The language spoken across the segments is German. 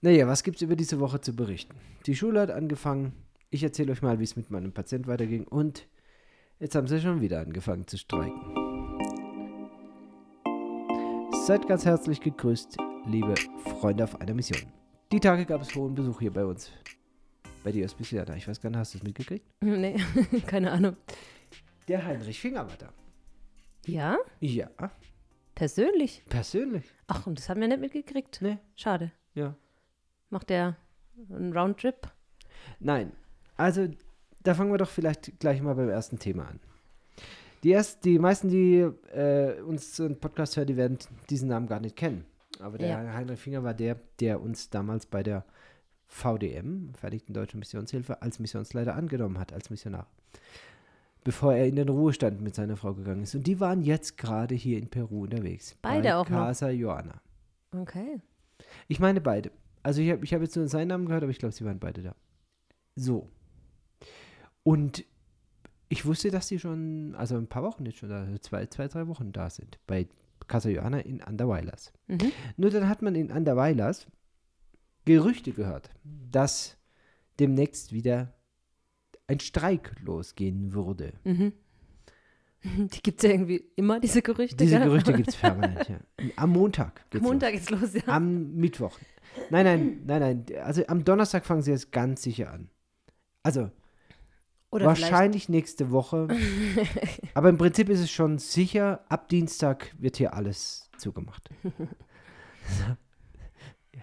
Naja, was gibt es über diese Woche zu berichten? Die Schule hat angefangen. Ich erzähle euch mal, wie es mit meinem Patient weiterging. Und jetzt haben sie schon wieder angefangen zu streiken. Seid ganz herzlich gegrüßt, liebe Freunde auf einer Mission. Die Tage gab es hohen Besuch hier bei uns. Bei dir ist bisher da. Ich weiß gar nicht, hast du es mitgekriegt? Nee, keine Ahnung. Der Heinrich Finger war da. Ja? Ja, Persönlich? persönlich. Ach, und das haben wir nicht mitgekriegt. Nee. Schade. Ja. Macht der einen Roundtrip? Nein, also da fangen wir doch vielleicht gleich mal beim ersten Thema an. Die, erst, die meisten, die äh, uns einen Podcast hören, die werden diesen Namen gar nicht kennen. Aber der Ja. Heinrich Finger war der, der uns damals bei der VDM, Vereinigten Deutschen Missionshilfe, als Missionsleiter angenommen hat, als Missionar. Bevor er in den Ruhestand mit seiner Frau gegangen ist. Und die waren jetzt gerade hier in Peru unterwegs. Beide bei auch noch? Casa Joana. Okay. Ich meine beide. Also ich habe ich hab jetzt nur seinen Namen gehört, aber ich glaube, sie waren beide da. So. Und ich wusste, dass die schon, also ein paar Wochen jetzt schon da, zwei, zwei, drei Wochen da sind. Bei Casa Joana in Anderweilers. Mhm. Nur dann hat man in Anderweilers Gerüchte gehört, dass demnächst wieder ein Streik losgehen würde. Mhm. Die gibt es ja irgendwie immer, diese Gerüchte. Diese gell? Gerüchte gibt es permanent, ja. Am Montag Am geht's Montag geht's los, ja. los. Am Mittwoch. Nein, nein, nein, nein. Also am Donnerstag fangen sie jetzt ganz sicher an. Also Oder wahrscheinlich nächste Woche. Aber im Prinzip ist es schon sicher, ab Dienstag wird hier alles zugemacht.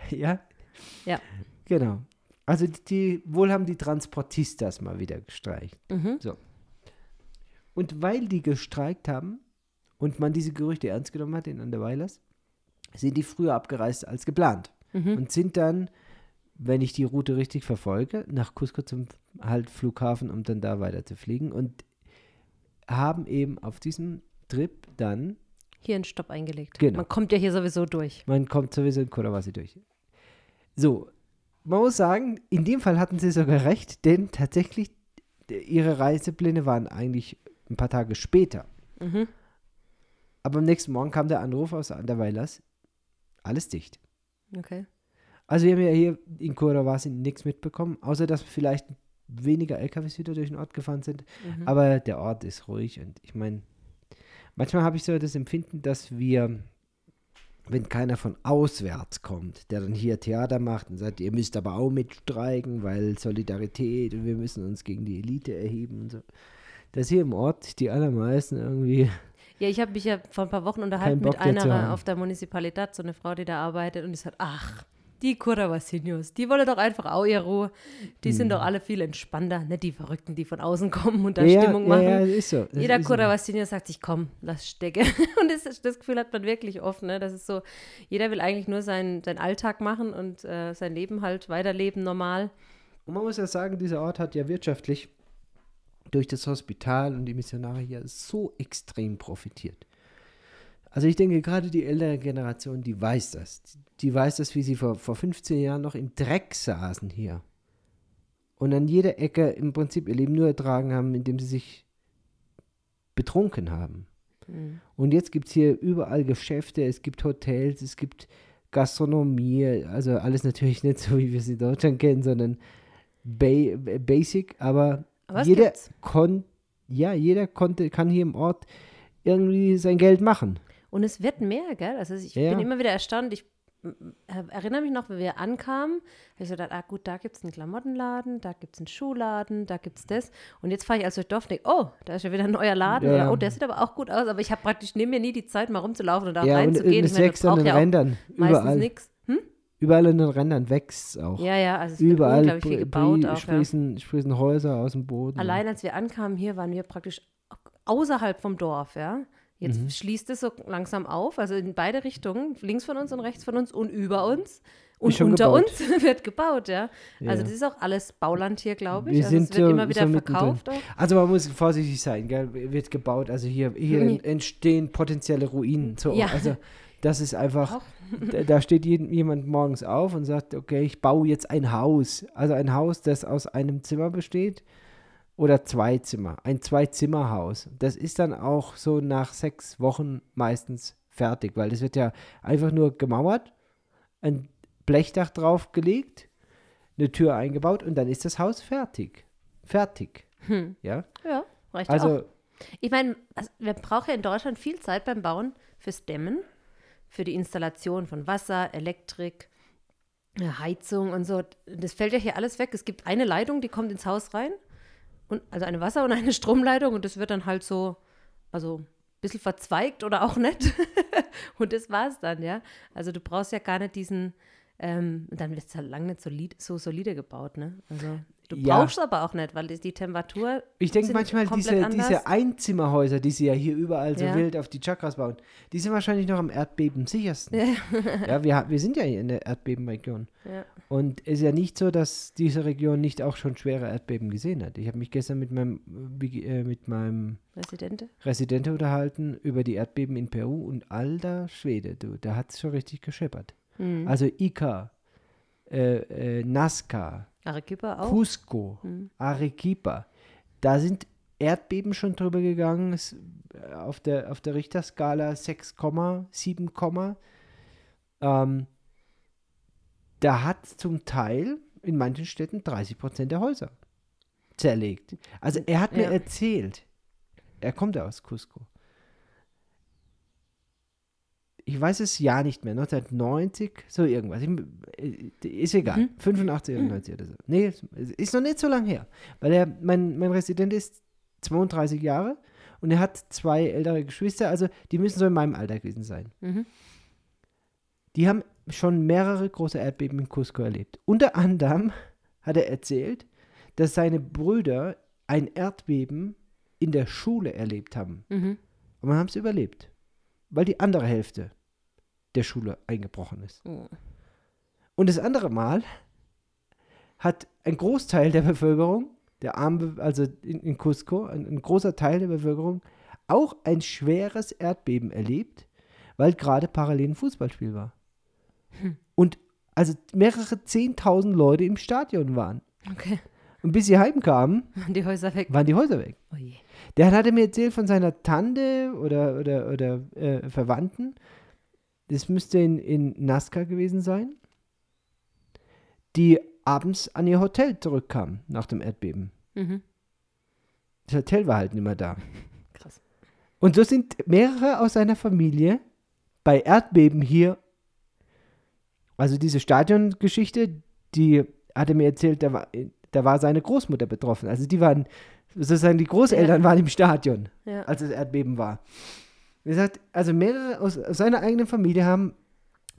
ja? Ja. Genau. Also die, die wohl haben die Transportistas mal wieder gestreikt. Mhm. Und weil die gestreikt haben und man diese Gerüchte ernst genommen hat in Anderweilers, sind die früher abgereist als geplant. Mhm. Und sind dann, wenn ich die Route richtig verfolge, nach Cusco zum halt Flughafen, um dann da weiter zu fliegen. Und haben eben auf diesem Trip dann, Hier einen Stopp eingelegt. Genau. Man kommt ja hier sowieso durch. man kommt sowieso in Kodawasi durch. So, man muss sagen, in dem Fall hatten sie sogar recht, denn tatsächlich, ihre Reisepläne waren eigentlich ein paar Tage später. Mhm. Aber am nächsten Morgen kam der Anruf aus Anderweilers, alles dicht. Okay. Also wir haben ja hier in Kodawasi nichts mitbekommen, außer dass vielleicht weniger LKWs wieder durch den Ort gefahren sind. Mhm. Aber der Ort ist ruhig und ich meine, manchmal habe ich so das Empfinden, dass wir, wenn keiner von auswärts kommt, der dann hier Theater macht und sagt, ihr müsst aber auch mitstreiken, weil Solidarität und wir müssen uns gegen die Elite erheben und so. Dass hier im Ort die allermeisten irgendwie, Ja, ich habe mich ja vor ein paar Wochen unterhalten mit einer auf der Municipalität, so eine Frau, die da arbeitet, und die sagt, ach, die Curavasinos, die wollen doch einfach auch ihre Ruhe. Die sind doch alle viel entspannter, nicht die Verrückten, die von außen kommen und da Hm. ja, Stimmung ja, machen. ja, ist so. Das Jeder ist so. Sagt sich, komm, lass stecken. Und das, das Gefühl hat man wirklich oft, ne? Das ist so, jeder will eigentlich nur seinen, seinen Alltag machen und äh, sein Leben halt weiterleben normal. Und man muss ja sagen, dieser Ort hat ja wirtschaftlich durch das Hospital und die Missionare hier so extrem profitiert. Also ich denke, gerade die ältere Generation, die weiß das. Die weiß das, wie sie vor, vor 15 Jahren noch im Dreck saßen hier. Und an jeder Ecke im Prinzip ihr Leben nur ertragen haben, indem sie sich betrunken haben. Mhm. Und jetzt gibt es hier überall Geschäfte, es gibt Hotels, es gibt Gastronomie, also alles natürlich nicht so, wie wir es in Deutschland kennen, sondern ba basic, aber, Aber jeder gibt's. kon ja, jeder konnte, kann hier im Ort irgendwie sein Geld machen. Und es wird mehr, gell? Also ich Ja. bin immer wieder erstaunt. Ich m- erinnere mich noch, wenn wir ankamen, habe ich so gedacht, ah gut, da gibt es einen Klamottenladen, da gibt es einen Schuhladen, da gibt es das. Und jetzt fahre ich also durch Dorf und denke, oh, da ist ja wieder ein neuer Laden. Ja. Oder, oh, der sieht aber auch gut aus. Aber ich habe praktisch neben mir nie die Zeit, mal rumzulaufen und da ja, und, reinzugehen. und es Ich meine, man an den ja Rändern. meistens Überall. nichts. Überall an den Rändern wächst es auch. Ja, ja, also es wird Überall unglaublich viel gebaut auch. Ja. sprießen, sprießen Häuser aus dem Boden. Allein als wir ankamen hier, waren wir praktisch außerhalb vom Dorf, ja. Jetzt Mhm. schließt es so langsam auf, also in beide Richtungen, links von uns und rechts von uns und über uns. Und unter gebaut. uns wird gebaut, ja. Also Ja. das ist auch alles Bauland hier, glaube ich. Wir also sind es wird immer wieder verkauft. Also man muss vorsichtig sein, gell? wird gebaut. Also hier, hier Nee. entstehen potenzielle Ruinen. So, Ja. Also das ist einfach, Auch. Da, da steht jeden, jemand morgens auf und sagt, okay, ich baue jetzt ein Haus. Also ein Haus, das aus einem Zimmer besteht oder zwei Zimmer. Ein Zwei-Zimmer-Haus. Das ist dann auch so nach sechs Wochen meistens fertig, weil das wird ja einfach nur gemauert, ein Blechdach draufgelegt, eine Tür eingebaut und dann ist das Haus fertig. Fertig. Hm. Ja, Ja, reicht auch. also Ich meine, also wir brauchen ja in Deutschland viel Zeit beim Bauen fürs Dämmen, für die Installation von Wasser, Elektrik, äh, Heizung und so. Das fällt ja hier alles weg. Es gibt eine Leitung, die kommt ins Haus rein, und, also eine Wasser- und eine Stromleitung und das wird dann halt so, also ein bisschen verzweigt oder auch nicht. und das war's dann, ja. Also du brauchst ja gar nicht diesen, ähm, dann wird es halt lange nicht solid, so solide gebaut, ne? Also du Ja. brauchst aber auch nicht, weil die, die Temperatur Ich denke manchmal, diese, anders. diese Einzimmerhäuser, die sie ja hier überall so Ja. wild auf die Chakras bauen, die sind wahrscheinlich noch am Erdbeben sichersten. ja, wir, wir sind ja hier in der Erdbebenregion. Und es ist ja nicht so, dass diese Region nicht auch schon schwere Erdbeben gesehen hat. Ich habe mich gestern mit meinem, äh, mit meinem Residente. Residente unterhalten über die Erdbeben in Peru und alter Schwede, du, da hat es schon richtig gescheppert. Mhm. Also Ica, äh, äh, Nazca, Arequipa auch. Cusco, Mhm. Arequipa. Da sind Erdbeben schon drüber gegangen, äh, auf, der, auf der Richterskala 6, 7, ähm, da hat zum Teil in manchen Städten 30 Prozent der Häuser zerlegt. Also er hat mir Ja. erzählt, er kommt ja aus Cusco. Ich weiß es ja nicht mehr, 1990, so irgendwas. Ich, äh, ist egal. Mhm. 85, 91 oder so. Nee, ist noch nicht so lange her. Weil er, mein, mein Resident ist 32 Jahre und er hat zwei ältere Geschwister, also die müssen so in meinem Alter gewesen sein. Mhm. Die haben schon mehrere große Erdbeben in Cusco erlebt. Unter anderem hat er erzählt, dass seine Brüder ein Erdbeben in der Schule erlebt haben. Mhm. Und man haben es überlebt, weil die andere Hälfte der Schule eingebrochen ist. Oh. Und das andere Mal hat ein Großteil der Bevölkerung, der armen, also in, in Cusco, ein, ein großer Teil der Bevölkerung, auch ein schweres Erdbeben erlebt, weil gerade parallel ein Fußballspiel war. Und also mehrere Zehntausend Leute im Stadion waren. Okay. Und bis sie heimkamen, Waren die Häuser weg. waren die Häuser weg. Oh je. Der hatte mir erzählt von seiner Tante oder, oder, oder äh, Verwandten. Das müsste in, in Nazca gewesen sein. Die abends an ihr Hotel zurückkamen nach dem Erdbeben. Mhm. Das Hotel war halt nicht mehr da. Krass. Und so sind mehrere aus seiner Familie bei Erdbeben hier. Also diese Stadiongeschichte, die hat er mir erzählt, da war, da war seine Großmutter betroffen. Also die waren, sozusagen die Großeltern waren im Stadion. Ja. als das Erdbeben war. Er sagt, also mehrere aus, aus seiner eigenen Familie haben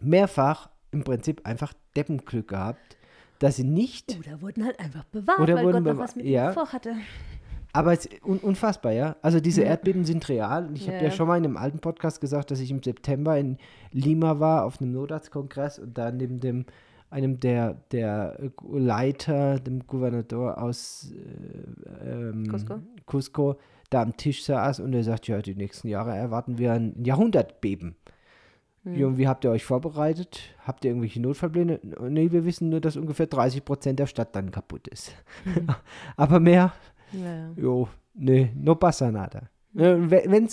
mehrfach im Prinzip einfach Deppenglück gehabt, dass sie nicht, Oder wurden halt einfach bewahrt, Oder weil wurden Gott noch was mit ja. ihnen vorhatte. aber es un, unfassbar, ja. Also diese Ja. Erdbeben sind real. Und ich habe Ja, ja ja. schon mal in einem alten Podcast gesagt, dass ich im September in Lima war auf einem Notarztkongress und da neben dem einem der, der Leiter, dem Gouverneur aus äh, ähm, Cusco? Cusco, da am Tisch saß und er sagt, ja, die nächsten Jahre erwarten wir ein Jahrhundertbeben. Ja, und wie habt ihr euch vorbereitet? Habt ihr irgendwelche Notfallpläne? Nee, wir wissen nur, dass ungefähr 30 Prozent der Stadt dann kaputt ist. Aber mehr, Ja, ja. jo, nee, no pasa nada. Wenn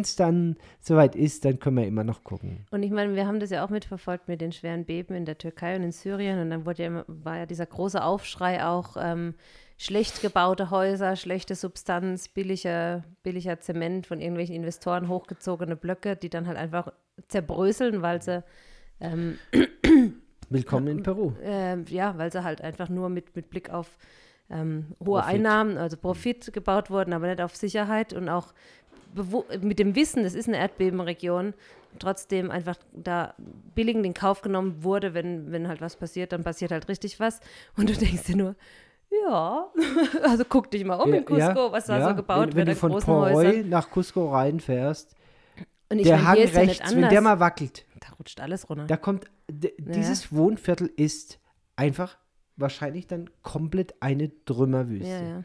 es dann soweit ist, dann können wir immer noch gucken. Und ich meine, wir haben das ja auch mitverfolgt mit den schweren Beben in der Türkei und in Syrien. Und dann wurde ja immer, war ja dieser große Aufschrei auch ähm, schlecht gebaute Häuser, schlechte Substanz, billiger, billiger Zement von irgendwelchen Investoren, hochgezogene Blöcke, die dann halt einfach zerbröseln, weil sie ähm, Willkommen in Peru. ähm, ja, weil sie halt einfach nur mit, mit Blick auf ähm, hohe Profit. Einnahmen, also Profit gebaut wurden, aber nicht auf Sicherheit und auch mit dem Wissen, das ist eine Erdbebenregion, trotzdem einfach da billig in den Kauf genommen wurde, wenn, wenn halt was passiert, dann passiert halt richtig was. Und du denkst dir nur, ja, also guck dich mal um in Cusco, was da ja. so gebaut wenn, wenn wird du an von großen Poroy nach Cusco reinfährst, Und ich der meine, Hang ja rechts, wenn der mal wackelt, da rutscht alles runter. da kommt, dieses Wohnviertel ist einfach wahrscheinlich dann komplett eine Trümmerwüste. Ja, ja.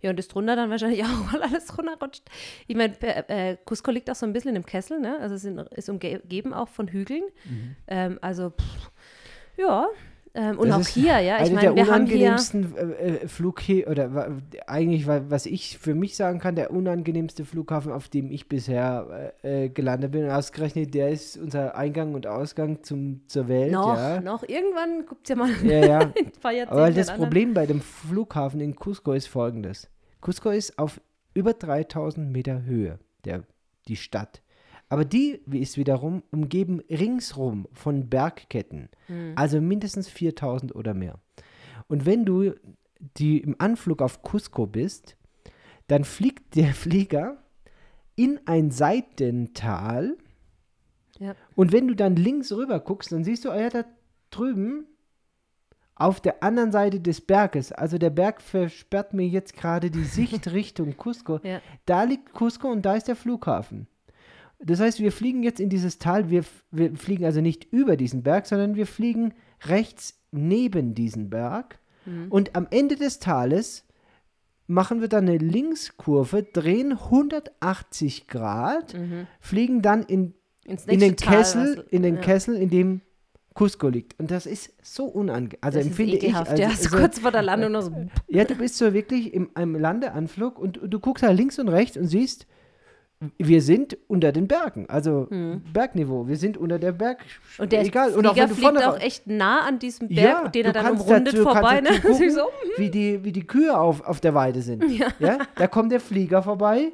Ja, und das drunter dann wahrscheinlich auch, weil alles runterrutscht. Ich meine, äh, Cusco liegt auch so ein bisschen im Kessel, ne? Also es ist umgeben auch von Hügeln. Mhm. Ähm, also, pff, ja, Ähm, und Das auch ist hier, ja. Ich Eine meine, der wir haben hier. unangenehmsten äh, äh, Flughäfen, oder wa- eigentlich, wa- was ich für mich sagen kann, der unangenehmste Flughafen, auf dem ich bisher äh, äh, gelandet bin. Ausgerechnet, der ist unser Eingang und Ausgang zum, zur Welt. Noch, ja. noch. Irgendwann guckt ja mal Ja, ja. ein paar Jahrzehnte Aber das an. Problem bei dem Flughafen in Cusco ist folgendes. Cusco ist auf über 3000 Meter Höhe, der, die Stadt. Aber die ist wiederum umgeben ringsrum von Bergketten. Also mindestens 4000 oder mehr. Und wenn du die im Anflug auf Cusco bist, dann fliegt der Flieger in ein Seitental. Ja. Und wenn du dann links rüber guckst, dann siehst du, ah ja, da drüben auf der anderen Seite des Berges, also der Berg versperrt mir jetzt gerade die Sicht Richtung Cusco. Ja. Da liegt Cusco und da ist der Flughafen. Das heißt, wir fliegen jetzt in dieses Tal, wir, wir fliegen also nicht über diesen Berg, sondern wir fliegen rechts neben diesen Berg. Und am Ende des Tales machen wir dann eine Linkskurve, drehen 180 Grad, fliegen dann in in den Tal, Kessel, was- in den ja. Kessel, in dem Cusco liegt. Und das ist so unangenehm. Also Das ist empfinde ich. ekelhaft, Also, ja, so so- kurz vor der Landung noch so. ja, du bist so wirklich im einem Landeanflug und du guckst da links und rechts und siehst, wir sind unter den Bergen, also Bergniveau. Wir sind unter der Berg. Hm. Und der egal. Flieger Und auch wenn du fliegt vorne auch echt nah an diesem Berg, ja, den er dann umrundet dazu- vorbei. Ne? gucken, so, wie, die, wie die Kühe auf, auf der Weide sind. Ja. Da kommt der Flieger vorbei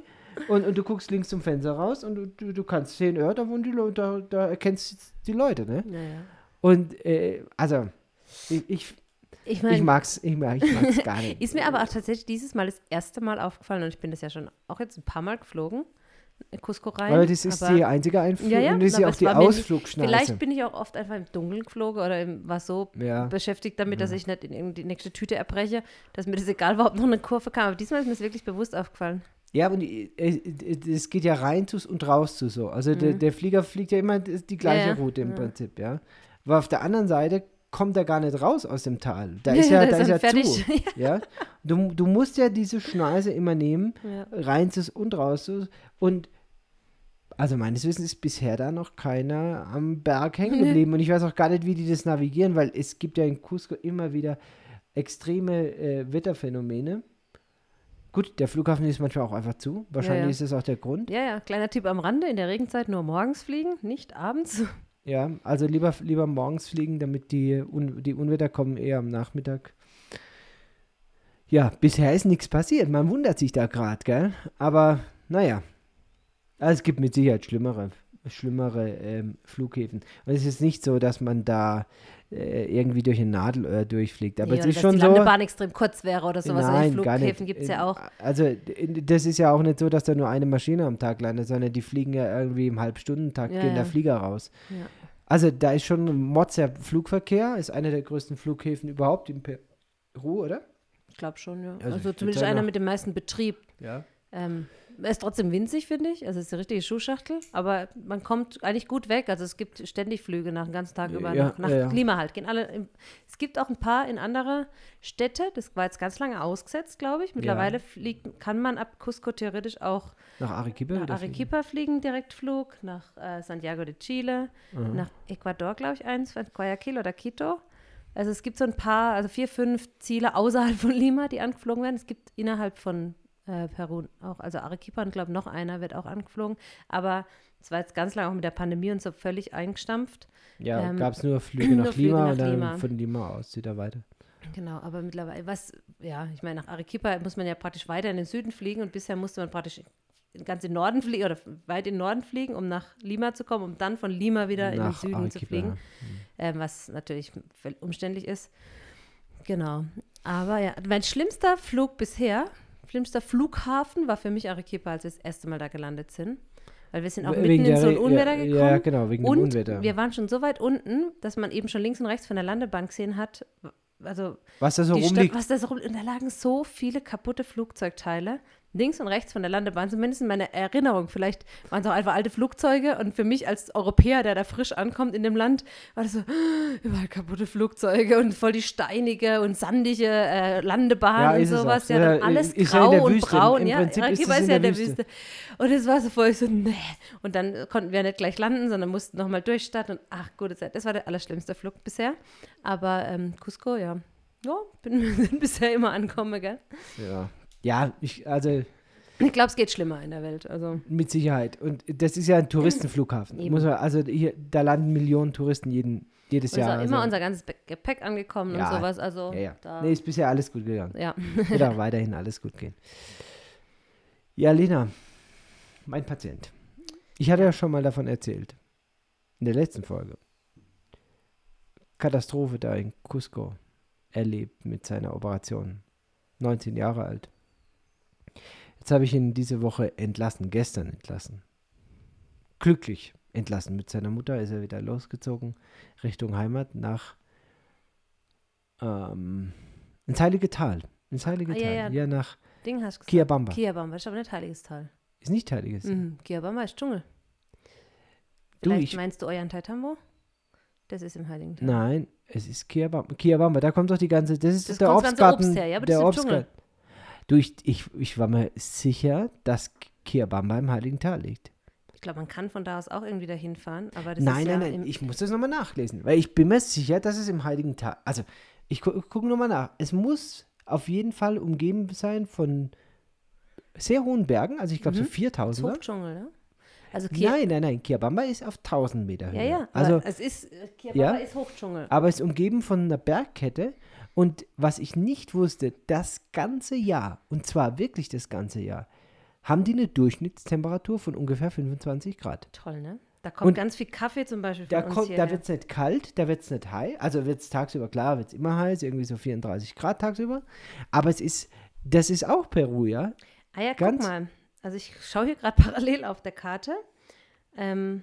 und, und du guckst links zum Fenster raus und du, du, kannst sehen, ja, da wohnen die Leute, da, da erkennst du die Leute, ne? Naja. Und äh, also, ich, ich, Ich ich meine, mag's, ich, mag, ich mag's gar nicht. ist mir aber auch tatsächlich dieses Mal das erste Mal aufgefallen und ich bin das ja schon auch jetzt ein paar Mal geflogen, Cusco rein. Weil das ist aber, die einzige Einflug Ja, ja, und das ist ja auch die Ausflugschneise. Vielleicht bin ich auch oft einfach im Dunkeln geflogen oder im, war so Ja. beschäftigt damit, dass ich nicht in die nächste Tüte erbreche, dass mir das egal war, ob noch eine Kurve kam. Aber diesmal ist mir das wirklich bewusst aufgefallen. Ja, und es geht ja rein zu und raus zu so. Also der, der Flieger fliegt ja immer die gleiche Mhm. Route im. Prinzip, ja. Aber auf der anderen Seite kommt er gar nicht raus aus dem Tal. Da ist ja, da ist ja fertig. zu. Ja. Du, du musst ja diese Schneise immer nehmen, Ja. rein zu und raus zu. Und also meines Wissens ist bisher da noch keiner am Berg hängen geblieben. Und ich weiß auch gar nicht, wie die das navigieren, weil es gibt ja in Cusco immer wieder extreme äh, Wetterphänomene. Gut, der Flughafen ist manchmal auch einfach zu. Wahrscheinlich Ja, ja. ist das auch der Grund. Ja, ja, kleiner Tipp am Rande, in der Regenzeit nur morgens fliegen, nicht abends. Ja, also lieber, lieber morgens fliegen, damit die, Un die Unwetter kommen eher am Nachmittag. Ja, bisher ist nichts passiert. Man wundert sich da gerade, gell? Aber naja, es gibt mit Sicherheit schlimmere, schlimmere ähm, Flughäfen. Und es ist nicht so, dass man da äh, irgendwie durch ein Nadelöhr durchfliegt. Aber Nee, es ist dass schon die so. Landebahn extrem kurz wäre oder sowas. Nein, gar nicht. Flughäfen gibt es ja auch. Also d- das ist ja auch nicht so, dass da nur eine Maschine am Tag landet, sondern die fliegen ja irgendwie im Halbstundentakt, Ja, gehen ja. der Flieger raus. Ja. Also da ist schon ein Mozzer Flugverkehr, ist einer der größten Flughäfen überhaupt in Peru, oder? Ich glaube schon, ja. Also Also, zumindest einer mit dem meisten Betrieb. Ja. Ähm, ist trotzdem winzig, finde ich. Also es ist die richtige Schuhschachtel, aber man kommt eigentlich gut weg. Also es gibt ständig Flüge nach dem ganzen Tag über Ja, nach, nach ja. Klima halt. Gehen alle im, es gibt auch ein paar in andere Städte. Das war jetzt ganz lange ausgesetzt, glaube ich. Mittlerweile fliegt, kann man ab Cusco theoretisch auch Nach Arequipa? nach wieder fliegen? Arequipa fliegen, Direktflug, nach äh, Santiago de Chile, Mhm. nach Ecuador, glaube ich, eins, von Guayaquil oder Quito. Also es gibt so ein paar, also vier, fünf Ziele außerhalb von Lima, die angeflogen werden. Es gibt innerhalb von äh, Peru auch, also Arequipa und glaube noch einer wird auch angeflogen. Aber es war jetzt ganz lange auch mit der Pandemie und so völlig eingestampft. Ja, ähm, gab es nur Flüge nur nach Flüge Lima nach und dann Lima. von Lima aus wieder weiter. Genau, aber mittlerweile, was, ja, ich meine, nach Arequipa muss man ja praktisch weiter in den Süden fliegen und bisher musste man praktisch ganz in den Norden fliegen oder weit in den Norden fliegen, um nach Lima zu kommen, um dann von Lima wieder in den Nach Süden zu Arequipa, fliegen, ja. ähm, was natürlich umständlich ist. Genau. Aber ja, mein schlimmster Flug bisher, schlimmster Flughafen war für mich Arequipa, als wir das erste Mal da gelandet sind. Weil wir sind auch Wegen mitten in so ein Unwetter ja, gekommen. Ja, genau, wegen und dem Unwetter. wir waren schon so weit unten, dass man eben schon links und rechts von der Landebahn gesehen hat, also Was da so Stadt, rumliegt. was da so rum, und da lagen so viele kaputte Flugzeugteile. Links und rechts von der Landebahn, zumindest in meiner Erinnerung. Vielleicht waren es auch einfach alte Flugzeuge und für mich als Europäer, der da frisch ankommt in dem Land, war das so, überall kaputte Flugzeuge und voll die steinige und sandige äh, Landebahn Ja, und sowas. Ja, dann Ja, alles ist ja grau der und braun. Im ja, Prinzip ja, ist es in ja, der der Wüste. Wüste. Und es war so voll so, nee. Und dann konnten wir nicht gleich landen, sondern mussten nochmal durchstarten. Und ach, gute Zeit. Das war der allerschlimmste Flug bisher. Aber ähm, Cusco, ja. Ja, bin, sind bisher immer angekommen, gell? Ja, ja ich, also Ich glaube, es geht schlimmer in der Welt. Also, mit Sicherheit. Und das ist ja ein Touristenflughafen. Eben. Muss man, also hier, da landen Millionen Touristen jeden, jedes ist Jahr. auch immer also, unser ganzes Gepäck angekommen Ja, und sowas. Also, ja, ja. da, Nee, ist bisher alles gut gegangen. ja. Wird auch weiterhin alles gut gehen. Ja, Lena, mein Patient. Ich hatte ja schon mal davon erzählt. In der letzten Folge. Katastrophe da in Cusco erlebt mit seiner Operation. 19 Jahre alt. Jetzt habe ich ihn diese Woche entlassen, gestern entlassen. Glücklich entlassen. Mit seiner Mutter ist er wieder losgezogen Richtung Heimat nach ähm, ins Heilige Tal. Ins Heilige Ah, Tal. ja, Ja, ja. nach Ding hast du gesagt. Kiabamba. Kiabamba, ist aber nicht Heiliges Tal. Ist nicht Heiliges. Mhm. Kiabamba ist Dschungel. Du, Vielleicht ich- meinst du euren Taitambo? Das ist im Heiligen Tal. Nein, es ist Kiabamba. Kiabamba, da kommt doch die ganze, das ist Das der Obstgarten. Obst her, ja, aber der das ist im Dschungel. Du, ich, ich, ich war mir sicher, dass Kiabamba im Heiligen Tal liegt. Ich glaube, man kann von da aus auch irgendwie dahin fahren, aber das Nein, ist ja nein, nein, im, ich muss das nochmal nachlesen, weil ich bin mir sicher, dass es im Heiligen Tal, also ich gu gucke nochmal nach. Es muss auf jeden Fall umgeben sein von sehr hohen Bergen, also ich glaube so Mhm. 4000. Hochdschungel, ne? Also Nein, nein, nein, Kiabamba ist auf 1000 Meter Höhe. ja, ja, also, es ist, äh, Kiabamba Ja. ist Hochdschungel. aber es ist umgeben von einer Bergkette. Und was ich nicht wusste, das ganze Jahr, und zwar wirklich das ganze Jahr, haben die eine Durchschnittstemperatur von ungefähr 25 Grad. Toll, ne? Da kommt Und ganz viel Kaffee zum Beispiel von Da, uns kommt, hier. da wird es nicht kalt, da wird es nicht heiß. Also wird es tagsüber, klar, wird es immer heiß, irgendwie so 34 Grad tagsüber. Aber es ist, das ist auch Peru, ja? ah ja, guck ganz- mal. Also ich schaue hier gerade parallel auf der Karte. Ähm,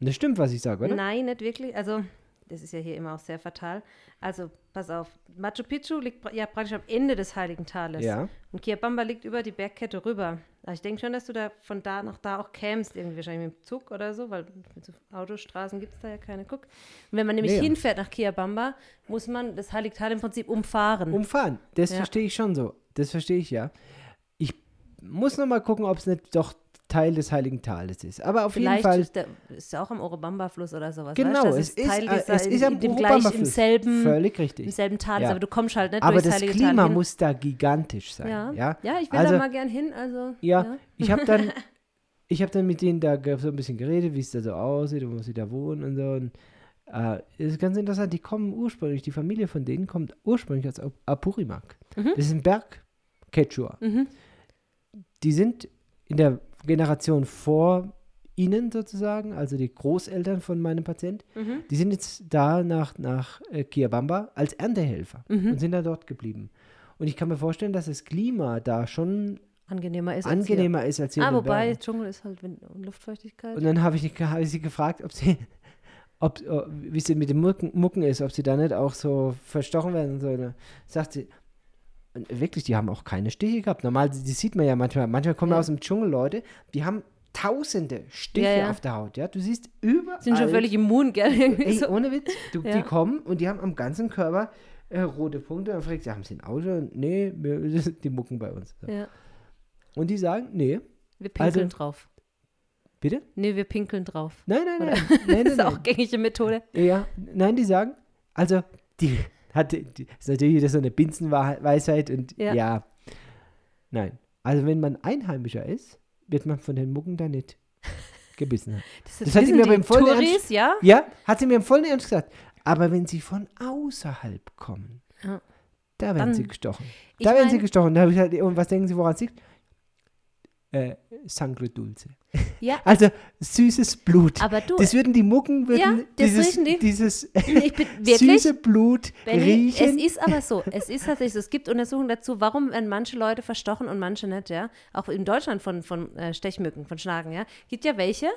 das stimmt, was ich sage, oder? Nein, nicht wirklich. Also, das ist ja hier immer auch sehr fatal. Also, pass auf. Machu Picchu liegt ja praktisch am Ende des Heiligen Tales. Ja. Und Kiabamba liegt über die Bergkette rüber. Also ich denke schon, dass du da von da nach da auch kämst, irgendwie wahrscheinlich mit dem Zug oder so, weil mit so Autostraßen gibt es da ja keine. Guck. Und wenn man nämlich Nee. hinfährt nach Kiabamba, muss man das Heilige Tal im Prinzip umfahren. Umfahren, das Ja. verstehe ich schon so. Das verstehe ich, ja. Ich muss noch mal gucken, ob es nicht doch Teil des Heiligen Tales ist. Aber auf Vielleicht jeden Fall, ist der ist ja auch am Orobamba-Fluss oder sowas. genau, weißt? es ist, Teil äh, dieser, es ist am gleich, im selben, Völlig im richtig. selben Tal, Ja. aber du kommst halt nicht Aber durchs das Heilige Klima Tal hin. muss da gigantisch sein. Ja, Ja, ja. ich will Also- da mal gern hin. Also, Ja, ich habe dann, ich habe dann mit denen da so ein bisschen geredet, wie es da so aussieht und wo sie da wohnen und so. Und es ist ganz interessant, die kommen ursprünglich, die Familie von denen kommt ursprünglich aus Ap- Apurimac. Mhm. Das ist ein Berg Quechua. Mhm. Die sind in der Generation vor ihnen sozusagen, also die Großeltern von meinem Patient, Mhm. die sind jetzt da nach, nach äh, Kiabamba als Erntehelfer Mhm. und sind da dort geblieben. Und ich kann mir vorstellen, dass das Klima da schon Angenehmer ist als angenehmer ist als hier hier. in Ah, wobei Bergen. Dschungel ist halt Wind und Luftfeuchtigkeit. Und dann habe ich, habe ich sie gefragt, ob sie, ob, äh, wie es mit den Mucken, Mucken ist, ob sie da nicht auch so verstochen werden und so. Und dann sagt sie, wirklich, die haben auch keine Stiche gehabt. Normal, die sieht man ja manchmal. Manchmal kommen Ja. aus dem Dschungel Leute, die haben tausende Stiche Ja, ja. auf der Haut. Ja, du siehst überall. Sind schon völlig immun, gell? Ey, ohne Witz, du, Ja. die kommen und die haben am ganzen Körper äh, rote Punkte. Und dann fragst du, haben sie ein Auto? Nee, wir, die mucken bei uns. So. Und die sagen, nee, Wir pinkeln Also- drauf. bitte? Nee, wir pinkeln drauf. Nein, nein, Oder? nein. nein, Das nein, ist nein. auch gängige Methode. Ja, nein, die sagen, also, die hat, ist natürlich wieder so eine Binsenweisheit und Ja. ja. Nein. Also, wenn man Einheimischer ist, wird man von den Mucken da nicht gebissen. Das, Das hat sie mir beim vollen Touris, ja? ja, hat sie mir im vollen Ernst gesagt. Aber wenn sie von außerhalb kommen, Ja. da werden Dann- sie gestochen. Da werden sie mein- gestochen. Da hab ich gesagt, und was denken Sie, woran es liegt? Äh, Sangre Dulce. Ja, Also süßes Blut. aber du, das würden die Mucken, würden Ja, das dieses, riechen die. dieses ich bin wirklich, süße Blut Benny, es riechen. ist aber so. Es ist tatsächlich so. Es gibt Untersuchungen dazu, warum werden manche Leute verstochen und manche nicht, ja. Auch in Deutschland von, von äh, Stechmücken, von Schnagen, ja. Gibt ja welche,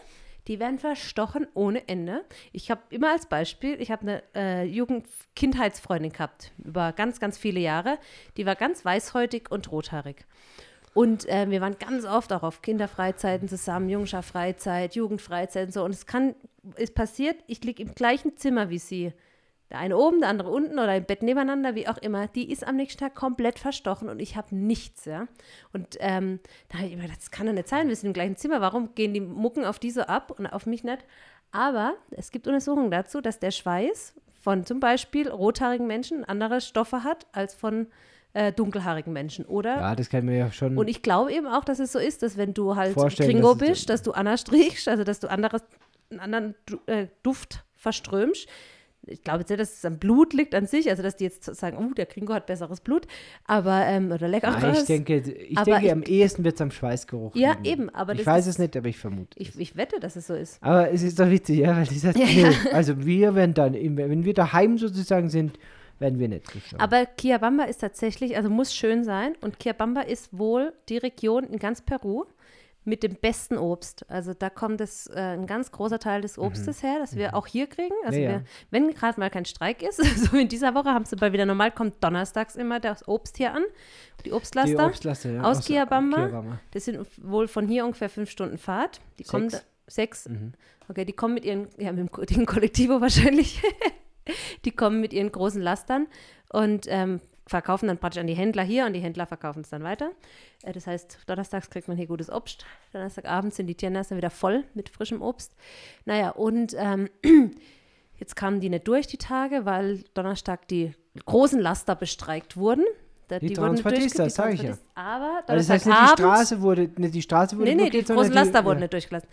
die werden verstochen ohne Ende. Ich habe immer als Beispiel, ich habe eine äh, Jugend-Kindheitsfreundin gehabt, über ganz, ganz viele Jahre. Die war ganz weißhäutig und rothaarig. Und äh, wir waren ganz oft auch auf Kinderfreizeiten zusammen, Jungschar-Freizeit, Jugendfreizeit und so. Und es kann, ist passiert, ich liege im gleichen Zimmer wie sie. Der eine oben, der andere unten oder im Bett nebeneinander, wie auch immer. Die ist am nächsten Tag komplett verstochen und ich habe nichts, ja. Und ähm, da habe ich immer gedacht, das kann doch nicht sein, wir sind im gleichen Zimmer. Warum gehen die Mucken auf die so ab und auf mich nicht? Aber es gibt Untersuchungen dazu, dass der Schweiß von zum Beispiel rothaarigen Menschen andere Stoffe hat als von äh, dunkelhaarigen Menschen, oder? Ja, das kann man ja schon. Und ich glaube eben auch, dass es so ist, dass wenn du halt Gringo dass bist, dass du anders riechst, also dass du anderes, einen anderen Du- äh, Duft verströmst. Ich glaube jetzt nicht, dass es am Blut liegt an sich, also dass die jetzt sagen, oh, der Gringo hat besseres Blut, aber, ähm, oder leckeres. Nein, ich denke, ich Aber denke ich- am ehesten wird es am Schweißgeruch Ja, liegen. eben, aber Ich weiß ist- es nicht, aber ich vermute. ich, ich wette, dass es so ist. Aber es ist doch witzig, ja, weil die sagt, nee, also wir werden dann, wenn wir daheim sozusagen sind, werden wir nicht gestorben. Aber Kiabamba ist tatsächlich, also muss schön sein. Und Kiabamba ist wohl die Region in ganz Peru mit dem besten Obst. Also da kommt es, äh, ein ganz großer Teil des Obstes her, das wir auch hier kriegen. Also Mhm. Ja, wir, wenn gerade mal kein Streik ist, so in dieser Woche haben sie bei wieder normal, kommt donnerstags immer das Obst hier an, die Obstlaster. die Obstlaster, ja, aus Kiabamba. Kiabamba. Das sind wohl von hier ungefähr fünf Stunden Fahrt. Die kommen Sechs. Mhm. sechs. Okay, die kommen mit ihren, ja, mit dem Kollektivo wahrscheinlich. die kommen mit ihren großen Lastern und ähm, verkaufen dann praktisch an die Händler hier und die Händler verkaufen es dann weiter. Äh, das heißt, donnerstags kriegt man hier gutes Obst. Donnerstagabend sind die Tiendas dann wieder voll mit frischem Obst. Naja, und ähm, jetzt kamen die nicht durch die Tage, weil Donnerstag die großen Laster bestreikt wurden. Da- Die die sag ich ja. Aber Also das heißt nicht, die Straße wurde, nicht die Straße wurde Nee, nee, die blockiert, großen sondern Laster die, wurden ja. nicht durchgelassen.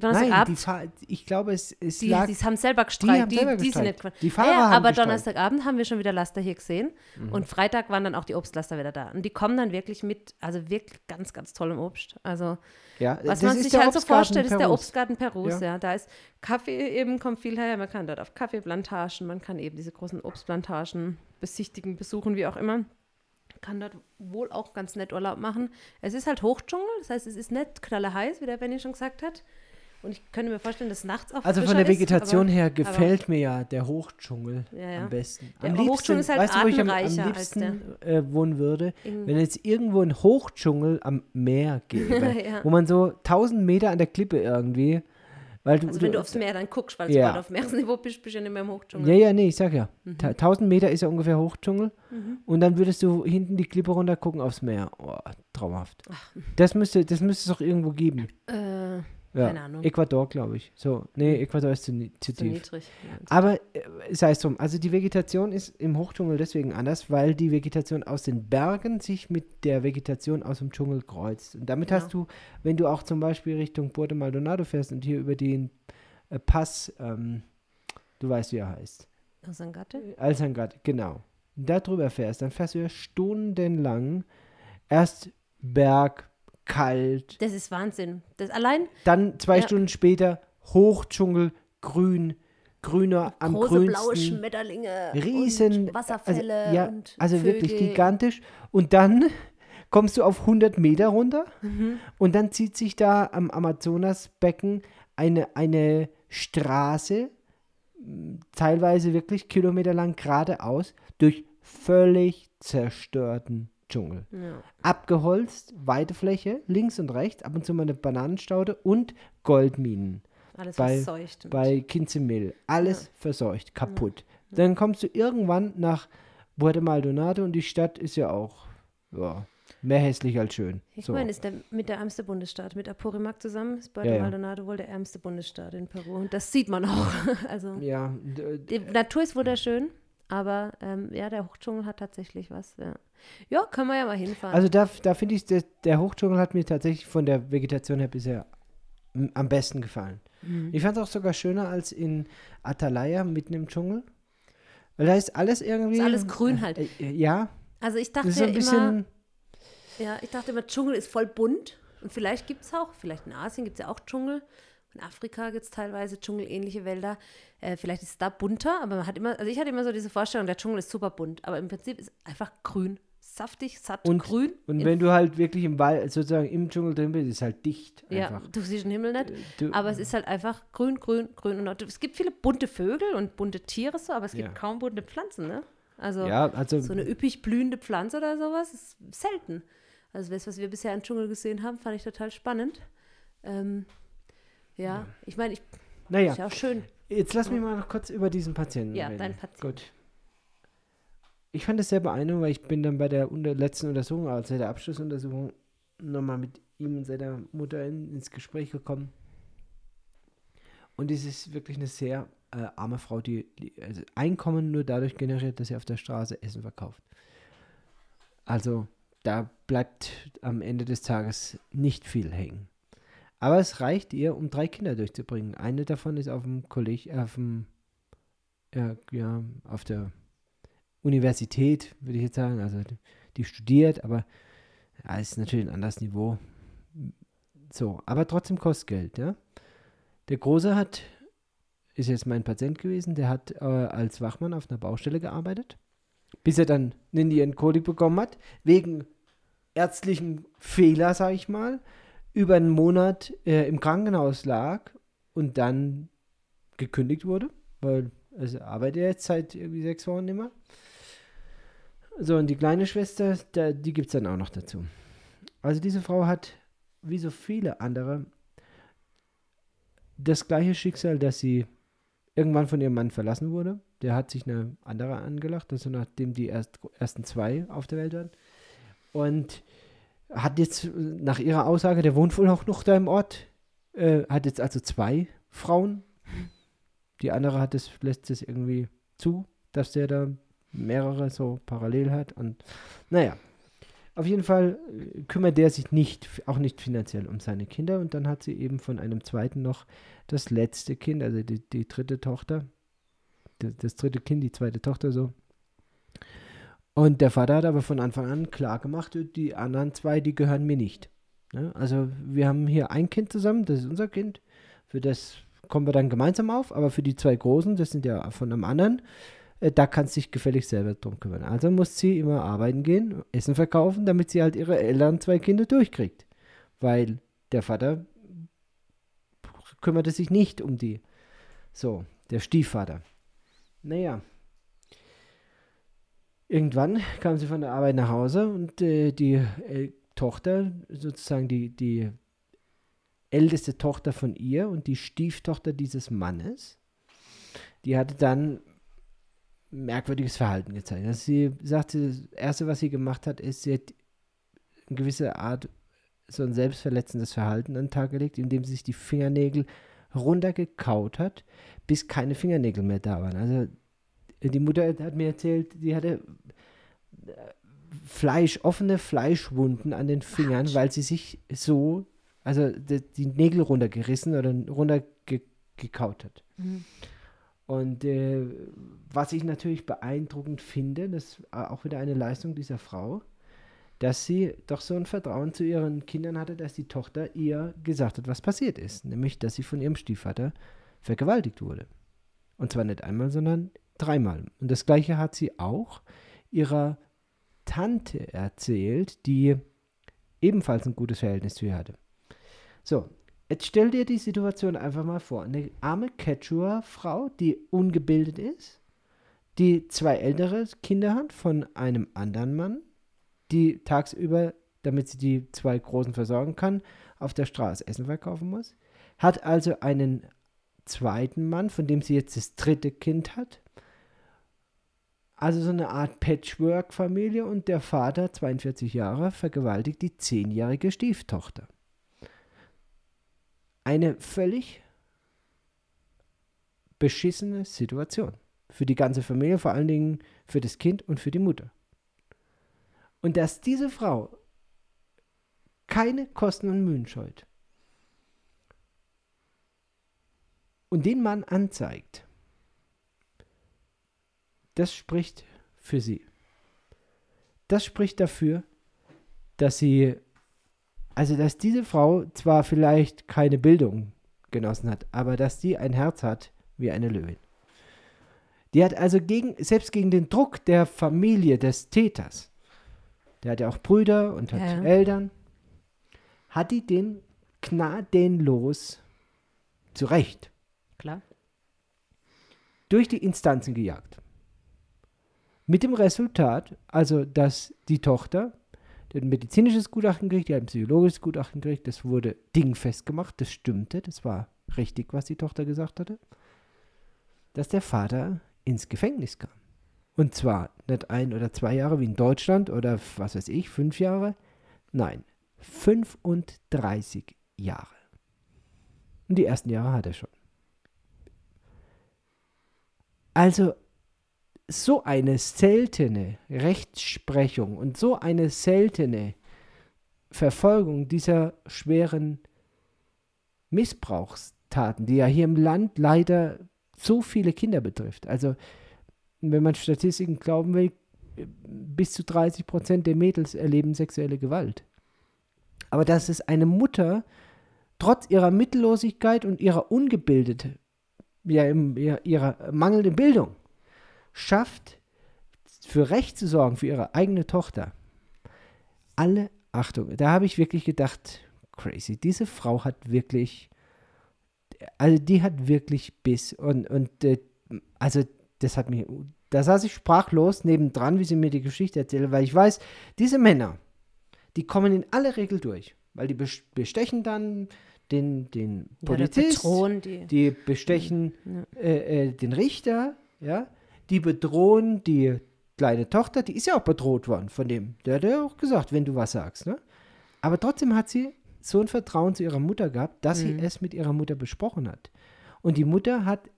Nein, die Donnerstagabend, Fahr ich glaube, es, es die, lag, die, haben selber gestreikt. Die, selber die, sind nicht. Die Fahrer ja, haben aber gestreikt. Mhm. Donnerstagabend haben wir schon wieder Laster hier gesehen. Und Freitag waren dann auch die Obstlaster wieder da. Und die kommen dann wirklich mit, also wirklich ganz, ganz tollem Obst. Also, ja, was man sich halt so vorstellt, ist der Perus. Obstgarten Perus. Ja. Ja. da ist Kaffee eben, kommt viel her. Man kann dort auf Kaffeeplantagen, man kann eben diese großen Obstplantagen besichtigen, besuchen, wie auch immer. Kann dort wohl auch ganz nett Urlaub machen. Es ist halt Hochdschungel, das heißt, es ist nicht knallerheiß, wie der Benny schon gesagt hat. Und ich könnte mir vorstellen, dass nachts auch Also von der Vegetation ist, aber, her gefällt mir ja der Hochdschungel Ja, ja. am besten. Der Am Hochdschungel ist halt weißt du, wo ich am, am liebsten äh, wohnen würde? In- Wenn jetzt irgendwo ein Hochdschungel am Meer gäbe, Ja. wo man so 1000 Meter an der Klippe irgendwie, weil du, Also wenn du aufs Meer dann guckst, weil Ja. du auf Meeresniveau bist, bist du ja nicht mehr im Hochdschungel. Ja, ja, nee, ich sag ja. Mhm. Ta- 1000 Meter ist ja ungefähr Hochdschungel. Und dann würdest du hinten die Klippe runter gucken aufs Meer. Oh, traumhaft. Das müsste, das müsste es doch irgendwo geben. Äh, Ja. Keine Ahnung. Äquator, glaube ich. So, nee, Äquator ist zu, zu tief. niedrig. Ja. Aber äh, sei es drum, also die Vegetation ist im Hochdschungel deswegen anders, weil die Vegetation aus den Bergen sich mit der Vegetation aus dem Dschungel kreuzt. Und damit Genau. hast du, wenn du auch zum Beispiel Richtung Puerto Maldonado fährst und hier über den äh, Pass, ähm, du weißt, wie er heißt, Sangate? Alsangat, genau, da drüber fährst, dann fährst du ja stundenlang erst Berg, kalt, Das ist Wahnsinn. Das allein dann zwei Ja. Stunden später Hochdschungel, grün, grüner am große blaue grünsten. Schmetterlinge Riesen und Wasserfälle also, ja, und also wirklich Vögel. gigantisch. Und dann kommst du auf 100 Meter runter Mhm. und dann zieht sich da am Amazonasbecken eine, eine Straße, m, teilweise wirklich kilometerlang geradeaus, durch völlig zerstörten Dschungel. Ja. Abgeholzt, weite Fläche, links und rechts, ab und zu mal eine Bananenstaude und Goldminen Alles bei, verseucht. bei Kinzemil. Alles verseucht, kaputt. Dann kommst du irgendwann nach Puerto Maldonado und die Stadt ist ja auch ja, mehr hässlich als schön. Ich So. meine, ist der, mit der ärmste Bundesstaat. Mit Apurimac zusammen ist Puerto Ja, ja. Maldonado wohl der ärmste Bundesstaat in Peru. Und das sieht man auch. Also, ja, die Natur ist wunderschön, aber ähm, ja, der Hochdschungel hat tatsächlich was. Ja, ja können wir ja mal hinfahren. also da, da finde ich, der, der Hochdschungel hat mir tatsächlich von der Vegetation her bisher am besten gefallen. Mhm. Ich fand es auch sogar schöner als in Atalaya mitten im Dschungel. Weil da ist alles irgendwie. Ist alles grün halt. Äh, äh, ja, also ich dachte so ein immer, bisschen. Ja, ich dachte immer, Dschungel ist voll bunt. Und vielleicht gibt es auch, vielleicht in Asien gibt es ja auch Dschungel. In Afrika gibt es teilweise dschungelähnliche Wälder. Äh, vielleicht ist es da bunter, aber man hat immer, also ich hatte immer so diese Vorstellung, der Dschungel ist super bunt. Aber im Prinzip ist einfach grün. Saftig, satt, Und- grün. Und wenn du halt wirklich im Wald, sozusagen im Dschungel drin bist, ist es halt dicht. ja, Einfach. du siehst den Himmel nicht. Du, Aber es ist halt einfach grün, grün, grün. Und es gibt viele bunte Vögel und bunte Tiere so, aber es gibt Ja. kaum bunte Pflanzen, ne? Also ja, also so eine üppig blühende Pflanze oder sowas ist selten. Also das, was wir bisher im Dschungel gesehen haben, fand ich total spannend. Ähm, ja, ja, ich meine, ich, naja. ist ja auch schön. Jetzt lass mich mal noch kurz über diesen Patienten Ja, reden. dein Patient. Gut. Ich fand das sehr beeindruckend, weil ich bin dann bei der unter letzten Untersuchung, also der Abschlussuntersuchung, nochmal mit ihm und seiner Mutter in, ins Gespräch gekommen. Und es ist wirklich eine sehr äh, arme Frau, die, die also Einkommen nur dadurch generiert, dass sie auf der Straße Essen verkauft. Also da bleibt am Ende des Tages nicht viel hängen. Aber es reicht ihr, um drei Kinder durchzubringen. Eine davon ist auf dem Kolleg, auf dem, ja, ja, auf der Universität, würde ich jetzt sagen. Also die, die studiert, aber ja, ist natürlich ein anderes Niveau. So, aber trotzdem kostet Geld, ja. Der Große hat, ist jetzt mein Patient gewesen, der hat äh, als Wachmann auf einer Baustelle gearbeitet, bis er dann eine Nierenkolik bekommen hat, wegen ärztlichen Fehler, sage ich mal, über einen Monat äh, im Krankenhaus lag und dann gekündigt wurde, weil also arbeitet er jetzt seit irgendwie sechs Wochen nicht mehr. So, und die kleine Schwester, da, die gibt es dann auch noch dazu. Also diese Frau hat, wie so viele andere, das gleiche Schicksal, dass sie irgendwann von ihrem Mann verlassen wurde. Der hat sich eine andere angelacht, also nachdem die erst, ersten zwei auf der Welt waren. Und hat jetzt nach ihrer Aussage, der wohnt wohl auch noch da im Ort, äh, hat jetzt also zwei Frauen. Die andere hat es, lässt es irgendwie zu, dass der da mehrere so parallel hat. Und naja, auf jeden Fall äh, kümmert der sich nicht, auch nicht finanziell um seine Kinder. Und dann hat sie eben von einem zweiten noch das letzte Kind, also die, die dritte Tochter, das, das dritte Kind, die zweite Tochter so. Und der Vater hat aber von Anfang an klar gemacht, die anderen zwei, die gehören mir nicht. Ja, also wir haben hier ein Kind zusammen, das ist unser Kind. Für das kommen wir dann gemeinsam auf, aber für die zwei Großen, das sind ja von einem anderen, äh, da kannst du dich gefällig selber drum kümmern. Also muss sie immer arbeiten gehen, Essen verkaufen, damit sie halt ihre Eltern zwei Kinder durchkriegt. Weil der Vater kümmerte sich nicht um die. So, der Stiefvater. Naja. Irgendwann kam sie von der Arbeit nach Hause und äh, die äh, Tochter, sozusagen die, die älteste Tochter von ihr und die Stieftochter dieses Mannes, die hatte dann merkwürdiges Verhalten gezeigt. Also sie sagte, das Erste, was sie gemacht hat, ist, sie hat eine gewisse Art so ein selbstverletzendes Verhalten an den Tag gelegt, indem sie sich die Fingernägel runtergekaut hat, bis keine Fingernägel mehr da waren. Also die Mutter hat mir erzählt, sie hatte äh, Fleisch, offene Fleischwunden an den Fingern, weil sie sich so, also die, die Nägel runtergerissen oder runtergekaut hat. Mhm. Und äh, was ich natürlich beeindruckend finde, das ist auch wieder eine Leistung dieser Frau, dass sie doch so ein Vertrauen zu ihren Kindern hatte, dass die Tochter ihr gesagt hat, was passiert ist. Nämlich, dass sie von ihrem Stiefvater vergewaltigt wurde. Und zwar nicht einmal, sondern dreimal. Und das gleiche hat sie auch ihrer Tante erzählt, die ebenfalls ein gutes Verhältnis zu ihr hatte. So, jetzt stell dir die Situation einfach mal vor. Eine arme Quechua-Frau, die ungebildet ist, die zwei ältere Kinder hat von einem anderen Mann, die tagsüber, damit sie die zwei Großen versorgen kann, auf der Straße Essen verkaufen muss, hat also einen zweiten Mann, von dem sie jetzt das dritte Kind hat. Also so eine Art Patchwork-Familie und der Vater, 42 Jahre, vergewaltigt die zehnjährige Stieftochter. Eine völlig beschissene Situation. Für die ganze Familie, vor allen Dingen für das Kind und für die Mutter. Und dass diese Frau keine Kosten und Mühen scheut und den Mann anzeigt, das spricht für sie. Das spricht dafür, dass sie, also dass diese Frau zwar vielleicht keine Bildung genossen hat, aber dass die ein Herz hat wie eine Löwin. Die hat also gegen, selbst gegen den Druck der Familie des Täters, der hat ja auch Brüder und hat Ja. Eltern, hat die den gnadenlos zu Recht Klar. durch die Instanzen gejagt. Mit dem Resultat, also dass die Tochter ein medizinisches Gutachten gekriegt, die hat ein psychologisches Gutachten gekriegt. Das wurde dingfest gemacht, das stimmte, das war richtig, was die Tochter gesagt hatte. Dass der Vater ins Gefängnis kam. Und zwar nicht ein oder zwei Jahre wie in Deutschland oder was weiß ich, fünf Jahre. Nein, 35 Jahre. Und die ersten Jahre hat er schon. Also so eine seltene Rechtsprechung und so eine seltene Verfolgung dieser schweren Missbrauchstaten, die ja hier im Land leider so viele Kinder betrifft. Also wenn man Statistiken glauben will, bis zu 30 Prozent der Mädels erleben sexuelle Gewalt. Aber dass es eine Mutter trotz ihrer Mittellosigkeit und ihrer Ungebildete, ja, ihrer mangelnden Bildung, schafft, für Recht zu sorgen für ihre eigene Tochter. Alle Achtung, da habe ich wirklich gedacht, crazy, diese Frau hat wirklich, also die hat wirklich Biss und, und äh, also das hat mich, da saß ich sprachlos nebendran, wie sie mir die Geschichte erzählt, weil ich weiß, diese Männer, die kommen in aller Regel durch, weil die bestechen dann den, den Polizist, ja, die. die. bestechen ja. äh, äh, den Richter, ja, die bedrohen die kleine Tochter, die ist ja auch bedroht worden von dem. Der hat ja auch gesagt, wenn du was sagst, ne? Aber trotzdem hat sie so ein Vertrauen zu ihrer Mutter gehabt, dass mhm. sie es mit ihrer Mutter besprochen hat. Und die Mutter hat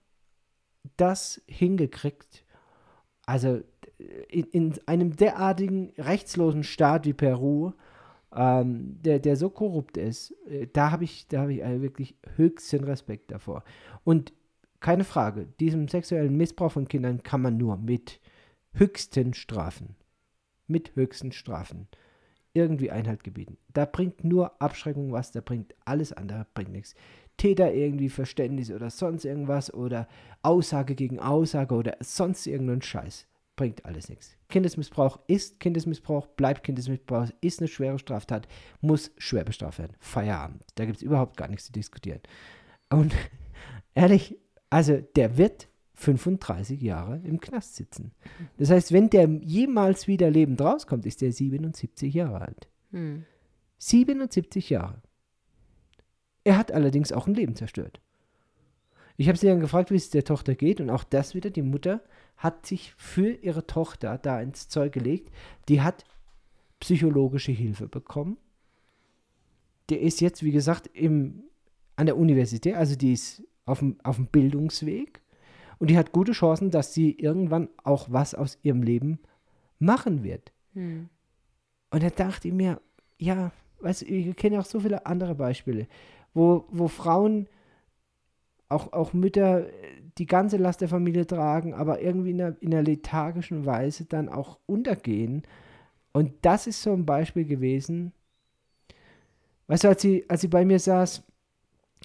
das hingekriegt. Also in, in einem derartigen rechtslosen Staat wie Peru, ähm, der, der so korrupt ist, äh, da habe ich, da hab ich also wirklich höchsten Respekt davor. Und keine Frage, diesem sexuellen Missbrauch von Kindern kann man nur mit höchsten Strafen, mit höchsten Strafen irgendwie Einhalt gebieten. Da bringt nur Abschreckung was, da bringt alles andere, bringt nichts. Täter irgendwie Verständnis oder sonst irgendwas oder Aussage gegen Aussage oder sonst irgendein Scheiß. Bringt alles nichts. Kindesmissbrauch ist Kindesmissbrauch, bleibt Kindesmissbrauch, ist eine schwere Straftat, muss schwer bestraft werden. Feierabend. Da gibt es überhaupt gar nichts zu diskutieren. Und ehrlich, also der wird 35 Jahre im Knast sitzen. Das heißt, wenn der jemals wieder lebend rauskommt, ist der 77 Jahre alt. Hm. 77 Jahre. Er hat allerdings auch ein Leben zerstört. Ich habe sie dann gefragt, wie es der Tochter geht und auch das wieder, die Mutter hat sich für ihre Tochter da ins Zeug gelegt. Die hat psychologische Hilfe bekommen. Der ist jetzt, wie gesagt, im, an der Universität, also die ist auf dem, auf dem Bildungsweg und die hat gute Chancen, dass sie irgendwann auch was aus ihrem Leben machen wird. Hm. Und da dachte ich mir, ja, weißt du, ich kenne auch so viele andere Beispiele, wo, wo Frauen, auch, auch Mütter, die ganze Last der Familie tragen, aber irgendwie in einer, in einer lethargischen Weise dann auch untergehen. Und das ist so ein Beispiel gewesen. Weißt du, als sie, als sie bei mir saß,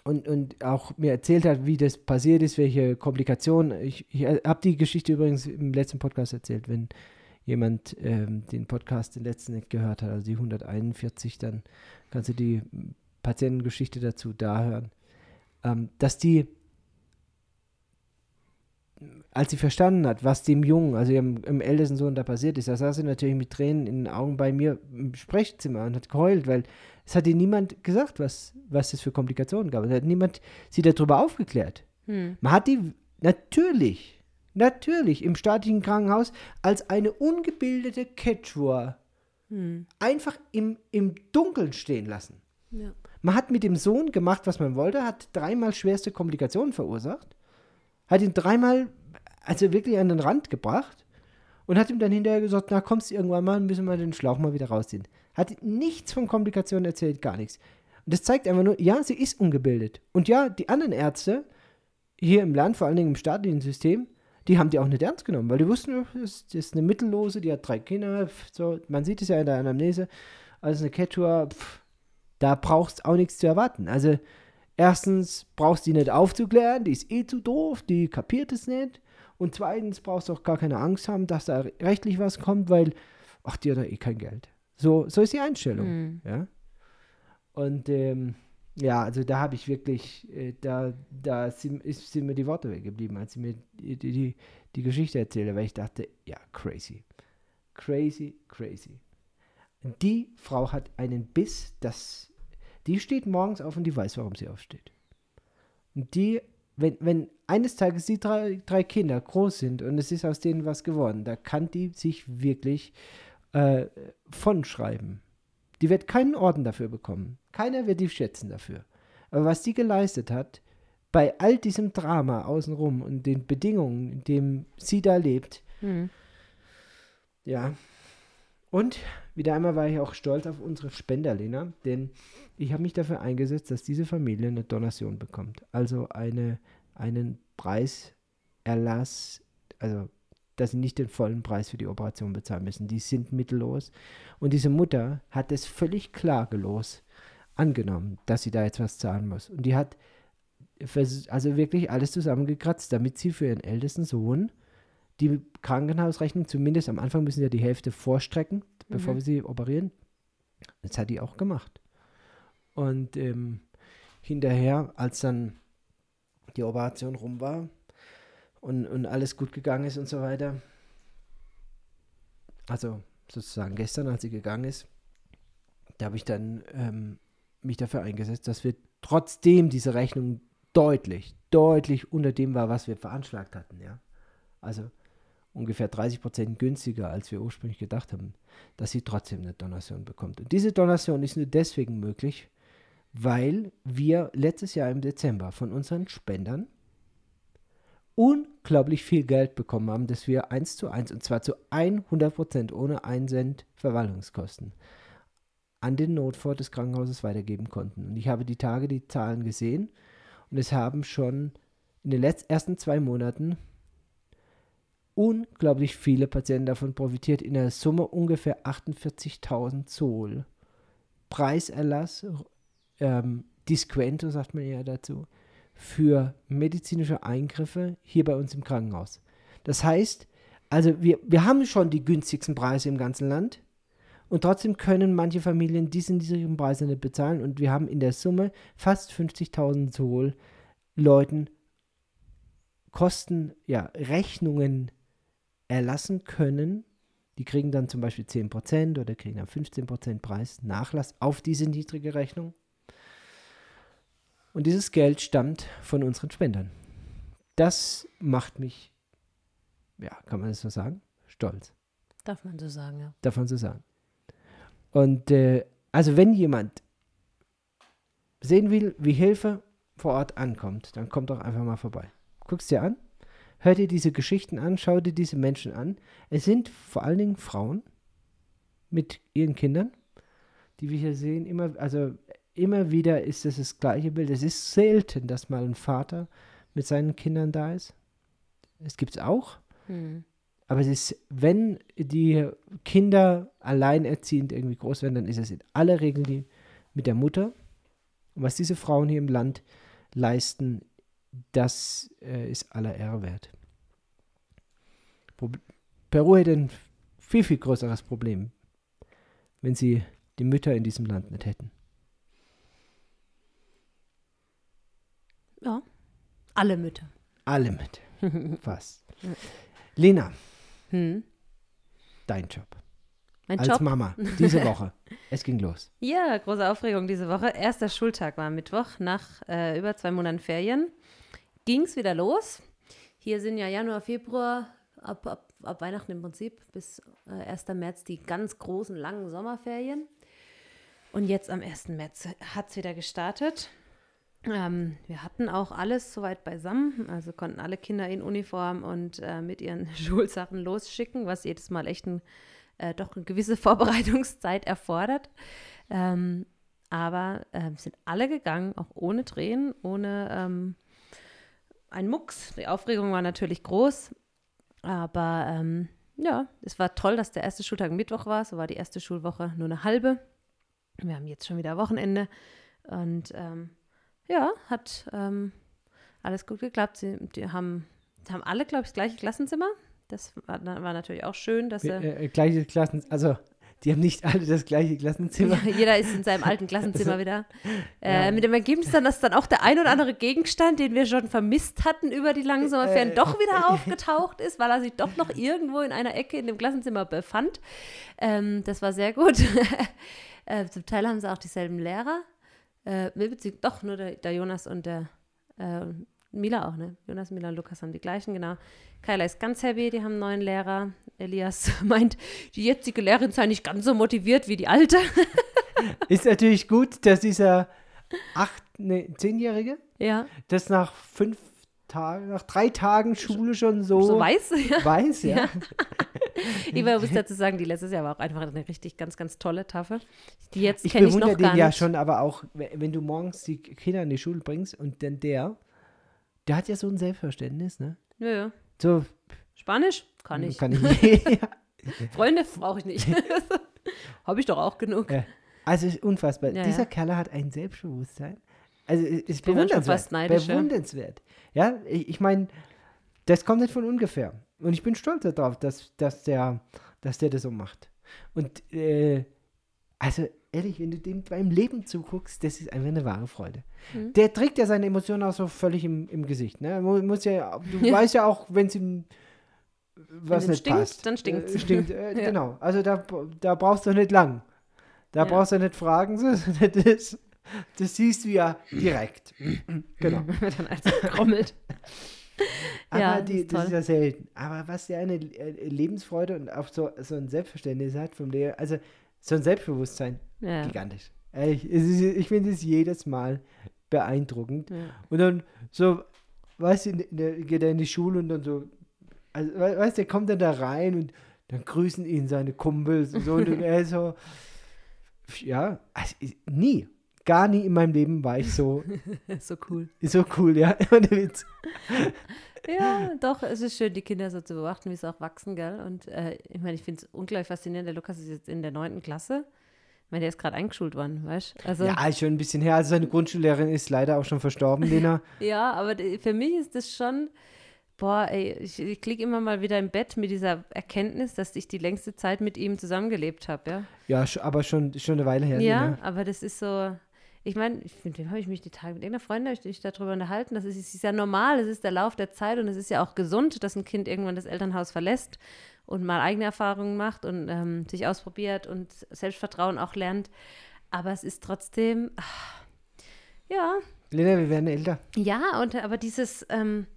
und, und auch mir erzählt hat, wie das passiert ist, welche Komplikationen. Ich, ich habe die Geschichte übrigens im letzten Podcast erzählt, wenn jemand ähm, den Podcast, den letzten nicht gehört hat, also die 141, dann kannst du die Patientengeschichte dazu da hören. Ähm, dass die, als sie verstanden hat, was dem Jungen, also ihrem, ihrem ältesten Sohn da passiert ist, da saß sie natürlich mit Tränen in den Augen bei mir im Sprechzimmer und hat geheult, weil es hat ihr niemand gesagt, was, was es für Komplikationen gab. Es hat niemand sie darüber aufgeklärt. Hm. Man hat die natürlich, natürlich im staatlichen Krankenhaus als eine ungebildete Quechua hm. einfach im, im Dunkeln stehen lassen. Ja. Man hat mit dem Sohn gemacht, was man wollte, hat dreimal schwerste Komplikationen verursacht, hat ihn dreimal, also wirklich an den Rand gebracht und hat ihm dann hinterher gesagt, na kommst du irgendwann mal, müssen wir den Schlauch mal wieder rausziehen. Hat nichts von Komplikationen erzählt, gar nichts. Und das zeigt einfach nur, ja, sie ist ungebildet. Und ja, die anderen Ärzte hier im Land, vor allen Dingen im staatlichen System, die haben die auch nicht ernst genommen, weil die wussten, das ist eine Mittellose, die hat drei Kinder, so, man sieht es ja in der Anamnese, also eine Ketua, pff, da brauchst auch nichts zu erwarten. Also, erstens brauchst du die nicht aufzuklären, die ist eh zu doof, die kapiert es nicht. Und zweitens brauchst du auch gar keine Angst haben, dass da rechtlich was kommt, weil, ach, die hat da eh kein Geld. So, so ist die Einstellung. Mhm. Ja? Und ähm, ja, also da habe ich wirklich, äh, da, da sind, ist, sind mir die Worte weggeblieben, als sie mir die, die, die Geschichte erzählte, weil ich dachte, ja, crazy. Crazy, crazy. Die Frau hat einen Biss, das, die steht morgens auf und die weiß, warum sie aufsteht. Und die, wenn, wenn eines Tages die drei, drei Kinder groß sind und es ist aus denen was geworden, da kann die sich wirklich äh, von schreiben. Die wird keinen Orden dafür bekommen. Keiner wird die schätzen dafür. Aber was die geleistet hat, bei all diesem Drama außenrum und den Bedingungen, in denen sie da lebt, Hm. ja. Und wieder einmal war ich auch stolz auf unsere Spender, Lena, denn ich habe mich dafür eingesetzt, dass diese Familie eine Donation bekommt. Also eine, einen Preiserlass, also dass sie nicht den vollen Preis für die Operation bezahlen müssen. Die sind mittellos. Und diese Mutter hat es völlig klagelos angenommen, dass sie da jetzt was zahlen muss. Und die hat also wirklich alles zusammengekratzt, damit sie für ihren ältesten Sohn die Krankenhausrechnung, zumindest am Anfang müssen sie ja die Hälfte vorstrecken, bevor Mhm. wir sie operieren. Das hat die auch gemacht. Und ähm, hinterher, als dann die Operation rum war und, und alles gut gegangen ist und so weiter, also sozusagen gestern, als sie gegangen ist, da habe ich dann ähm, mich dafür eingesetzt, dass wir trotzdem diese Rechnung deutlich, deutlich unter dem war, was wir veranschlagt hatten, ja. Also ungefähr 30 Prozent günstiger, als wir ursprünglich gedacht haben, dass sie trotzdem eine Donation bekommt. Und diese Donation ist nur deswegen möglich, weil wir letztes Jahr im Dezember von unseren Spendern unglaublich viel Geld bekommen haben, dass wir eins zu eins und zwar zu 100 Prozent ohne einen Cent Verwaltungskosten an den Notfall des Krankenhauses weitergeben konnten. Und ich habe die Tage die Zahlen gesehen und es haben schon in den letzten ersten zwei Monaten unglaublich viele Patienten davon profitiert. In der Summe ungefähr 48.000 Zoll. Preiserlass, ähm, Disquento sagt man ja dazu, für medizinische Eingriffe hier bei uns im Krankenhaus. Das heißt, also wir, wir haben schon die günstigsten Preise im ganzen Land und trotzdem können manche Familien diese niedrigen Preise nicht bezahlen und wir haben in der Summe fast 50.000 Zoll Leuten Kosten, ja, Rechnungen erlassen können. Die kriegen dann zum Beispiel 10% oder kriegen dann 15% Preis Nachlass auf diese niedrige Rechnung. Und dieses Geld stammt von unseren Spendern. Das macht mich, ja, kann man das so sagen, stolz Darf man so sagen, ja. davon zu sagen. Und äh, also wenn jemand sehen will, wie Hilfe vor Ort ankommt, dann kommt doch einfach mal vorbei. Guck's dir an, hör dir diese Geschichten an, schau dir diese Menschen an. Es sind vor allen Dingen Frauen mit ihren Kindern, die wir hier sehen. Immer, also immer wieder ist es das gleiche Bild. Es ist selten, dass mal ein Vater mit seinen Kindern da ist. Es gibt's auch. Hm. Aber es ist, wenn die Kinder alleinerziehend irgendwie groß werden, dann ist es in aller Regel die mit der Mutter. Und was diese Frauen hier im Land leisten, das äh, ist aller Ehre wert. Peru hätte ein viel, viel größeres Problem, wenn sie die Mütter in diesem Land nicht hätten. Ja. Alle Mütter. Alle mit. Fast. Lena, Hm. dein Job. Mein Als Job. Mama, diese Woche. Es ging los. Ja, große Aufregung diese Woche. Erster Schultag war Mittwoch nach äh, über zwei Monaten Ferien. Ging es wieder los. Hier sind ja Januar, Februar, ab, ab, ab Weihnachten im Prinzip bis äh, 1. März die ganz großen, langen Sommerferien. Und jetzt am 1. März hat es wieder gestartet. Ähm, wir hatten auch alles soweit beisammen, also konnten alle Kinder in Uniform und äh, mit ihren Schulsachen losschicken, was jedes Mal echt ein, äh, doch eine gewisse Vorbereitungszeit erfordert. Ähm, aber äh, sind alle gegangen, auch ohne Tränen, ohne ähm, ein Mucks. Die Aufregung war natürlich groß, aber ähm, ja, es war toll, dass der erste Schultag Mittwoch war. So war die erste Schulwoche nur eine halbe. Wir haben jetzt schon wieder Wochenende und ähm, ja, hat ähm, alles gut geklappt. Sie die haben, haben alle, glaube ich, das gleiche Klassenzimmer. Das war, war natürlich auch schön, dass sie. Äh, äh, gleiche Klassen, also die haben nicht alle das gleiche Klassenzimmer. Ja, jeder ist in seinem alten Klassenzimmer wieder. Äh, Mit dem Ergebnis dann, dass dann auch der ein oder andere Gegenstand, den wir schon vermisst hatten über die langen Sommerferien, Äh, doch wieder aufgetaucht ist, weil er sich doch noch irgendwo in einer Ecke in dem Klassenzimmer befand. Ähm, das war sehr gut. äh, zum Teil haben sie auch dieselben Lehrer. Äh, doch, nur der, der Jonas und der äh, Mila auch, ne? Jonas, Mila und Lukas haben die gleichen, genau. Kyla ist ganz happy, die haben einen neuen Lehrer. Elias meint, die jetzige Lehrerin sei nicht ganz so motiviert wie die alte. Ist natürlich gut, dass dieser acht, ne, zehnjährige, Ja, das nach fünf Tagen, nach drei Tagen Schule schon so, so weiß. Ja. weiß, ja. Ja. Ich muss dazu sagen, die letztes Jahr war auch einfach eine richtig ganz, ganz tolle Tafel. Die jetzt Ich kenne ich bewundere noch gar den ja nicht. schon, aber auch, we- wenn du morgens die Kinder in die Schule bringst und dann der, der hat ja so ein Selbstverständnis, ne? Ja, ja. So, Spanisch? Kann ich. Kann ich. ja. Freunde brauche ich nicht. Habe ich doch auch genug. Ja. Also ist unfassbar. Ja, Dieser ja. Kerl hat ein Selbstbewusstsein. Also ist bewundernswert. bewundernswert. Ja, ich, ich meine, das kommt nicht von ungefähr. Und ich bin stolz darauf, dass, dass, der, dass der das so macht. Und äh, also ehrlich, wenn du dem beim Leben zuguckst, das ist einfach eine wahre Freude. Mhm. Der trägt ja seine Emotionen auch so völlig im, im Gesicht. Ne? Mu- Muss ja, du Ja. weißt ja auch, wenn es ihm was nicht stinkt, passt. dann stinkt's. Äh, stinkt, äh, Ja. Genau. Also da, da brauchst du nicht lang. Da Ja. brauchst du nicht fragen. Das, das siehst du ja direkt. genau. dann als krommelt. Aber Ja, das die, ist das ist ja selten. Aber was der eine äh, Lebensfreude und auch so, so ein Selbstverständnis hat vom Lehrer, also so ein Selbstbewusstsein, Ja. gigantisch. Es ist, ich finde es jedes Mal beeindruckend. Ja. Und dann so, weißt du, geht er in die Schule und dann so, also, we- weißt du, der kommt dann da rein und dann grüßen ihn seine Kumpels und so. und er so, ja, also, ich- nie, gar nie in meinem Leben war ich so, so cool. so cool, ja, Witz. Ja, doch, es ist schön, die Kinder so zu beobachten, wie sie auch wachsen, gell? Und äh, ich meine, ich finde es unglaublich faszinierend. Der Lukas ist jetzt in der neunten Klasse. Ich meine, der ist gerade eingeschult worden, weißt du? Also, Ja, schon ein bisschen her. Also seine Grundschullehrerin ist leider auch schon verstorben, Lena. Ja, aber für mich ist das schon, boah, ey, ich, ich klicke immer mal wieder im Bett mit dieser Erkenntnis, dass ich die längste Zeit mit ihm zusammengelebt habe, ja. Ja, aber schon, schon eine Weile her. Ja, Lena. aber das ist so, ich meine, ich- mit wem habe ich mich die Tage, mit irgendeiner Freundin habe ich mich darüber unterhalten, das ist, ist ja normal, es ist der Lauf der Zeit und es ist ja auch gesund, dass ein Kind irgendwann das Elternhaus verlässt und mal eigene Erfahrungen macht und ähm, sich ausprobiert und Selbstvertrauen auch lernt. Aber es ist trotzdem, ach, ja, Lena, wir werden älter. ja, und aber dieses, ähm,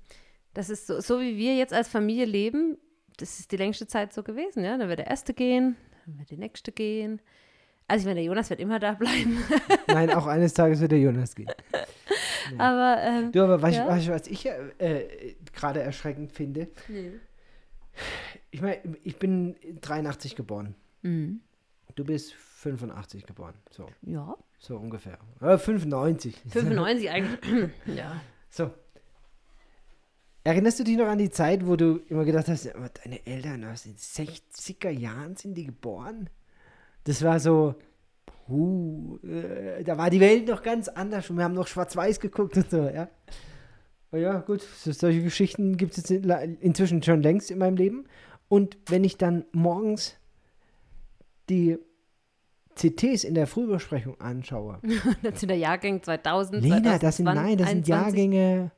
das ist so, so wie wir jetzt als Familie leben, das ist die längste Zeit so gewesen, ja. Dann wird der erste gehen, dann wird die nächste gehen. Also ich meine, der Jonas wird immer da bleiben. Nein, auch eines Tages wird der Jonas gehen. aber ähm, Du, aber weißt, Ja? du, was ich äh, äh, gerade erschreckend finde? Ich meine, ich bin 83 geboren. mhm. Du bist 85 geboren. So, ja, so ungefähr. Äh, 95. 95 eigentlich. ja. So. Erinnerst du dich noch an die Zeit, wo du immer gedacht hast, deine Eltern aus den 60er Jahren sind die geboren? Das war so, puh, äh, da war die Welt noch ganz anders und wir haben noch schwarz-weiß geguckt und so, ja. Ja, gut, so, solche Geschichten gibt es jetzt inzwischen schon längst in meinem Leben. Und wenn ich dann morgens die CTs in der Frühbesprechung anschaue, Das sind der Jahrgang 2000. Lena, das sind, nein, das sind 2021. Jahrgänge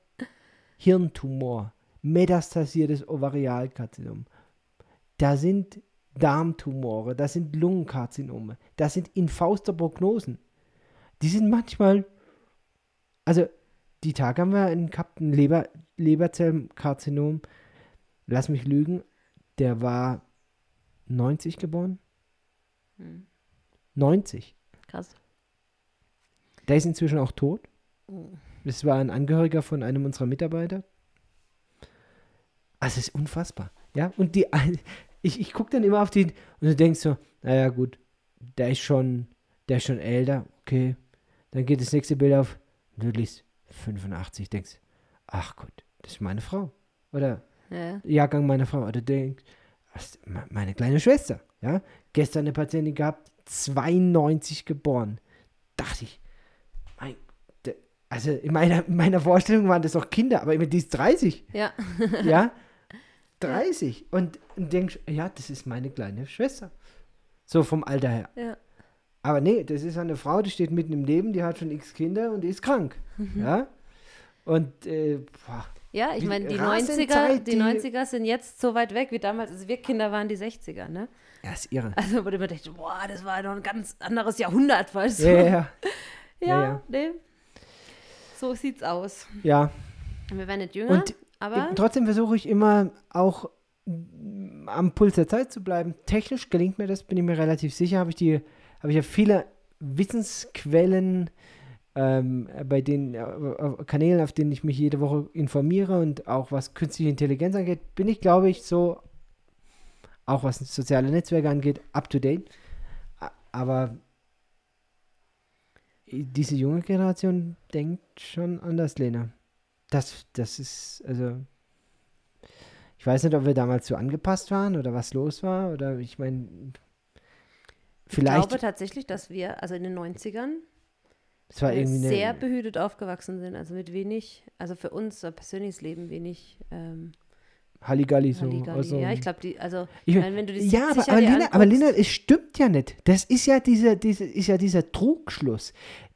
Hirntumor, metastasiertes Ovarialkarzinom. Da sind Darmtumore, das sind Lungenkarzinome, das sind infauste Prognosen. Die sind manchmal, also die Tage haben wir einen gehabt, ein Leber, Leberzellkarzinom, lass mich lügen, der war 90 geboren. Hm. 90. Krass. Der ist inzwischen auch tot. Oh. Das war ein Angehöriger von einem unserer Mitarbeiter. Also es ist unfassbar. Ja, und die, ich, ich gucke dann immer auf die und du denkst so, naja gut, der ist schon, der ist schon älter, okay. Dann geht das nächste Bild auf, und du liest 85, denkst, ach Gott, das ist meine Frau. Oder Ja. Jahrgang meiner Frau. Oder denkst, meine kleine Schwester. Ja, gestern eine Patientin gehabt, 92 geboren. Dachte ich, mein, also in meiner, in meiner Vorstellung waren das doch Kinder, aber die ist 30. ja. Ja, 30. Und, und denkst, ja, das ist meine kleine Schwester. So vom Alter her. Ja. Aber nee, das ist eine Frau, die steht mitten im Leben, die hat schon x Kinder und die ist krank. Mhm. Ja. Und äh, boah, Ja, ich meine, die rasend 90er, Zeit, die die- 90er sind jetzt so weit weg wie damals, als wir Kinder waren, die 60er, ne? ja, ist irre. Also, wo du immer denkst, boah, das war noch ein ganz anderes Jahrhundert, weißt du? Ja, ja, ja. ja, ja, nee. So sieht's aus. ja. Wir werden nicht jünger, Und aber Trotzdem versuche ich immer auch mm, am Puls der Zeit zu bleiben. Technisch gelingt mir das, bin ich mir relativ sicher. Habe ich die, habe ich ja viele Wissensquellen ähm, bei den äh, Kanälen, auf denen ich mich jede Woche informiere und auch was künstliche Intelligenz angeht, bin ich, glaube ich, so, auch was soziale Netzwerke angeht, up to date. Aber diese junge Generation denkt schon anders, Lena. Das, das ist, also, ich weiß nicht, ob wir damals so angepasst waren oder was los war oder ich meine, ich vielleicht, glaube tatsächlich, dass wir, also in den 90ern, es war äh, irgendwie eine, sehr behütet aufgewachsen sind. Also mit wenig, also für uns ein persönliches Leben wenig ähm, Halligalli so. Halligalli. also- ja, ich glaube, die, also, Ich ich mein, wenn du die ja, aber, 70er aber, Lena, aber Lena, es stimmt ja nicht. Das ist ja dieser, diese, ist ja dieser Trugschluss.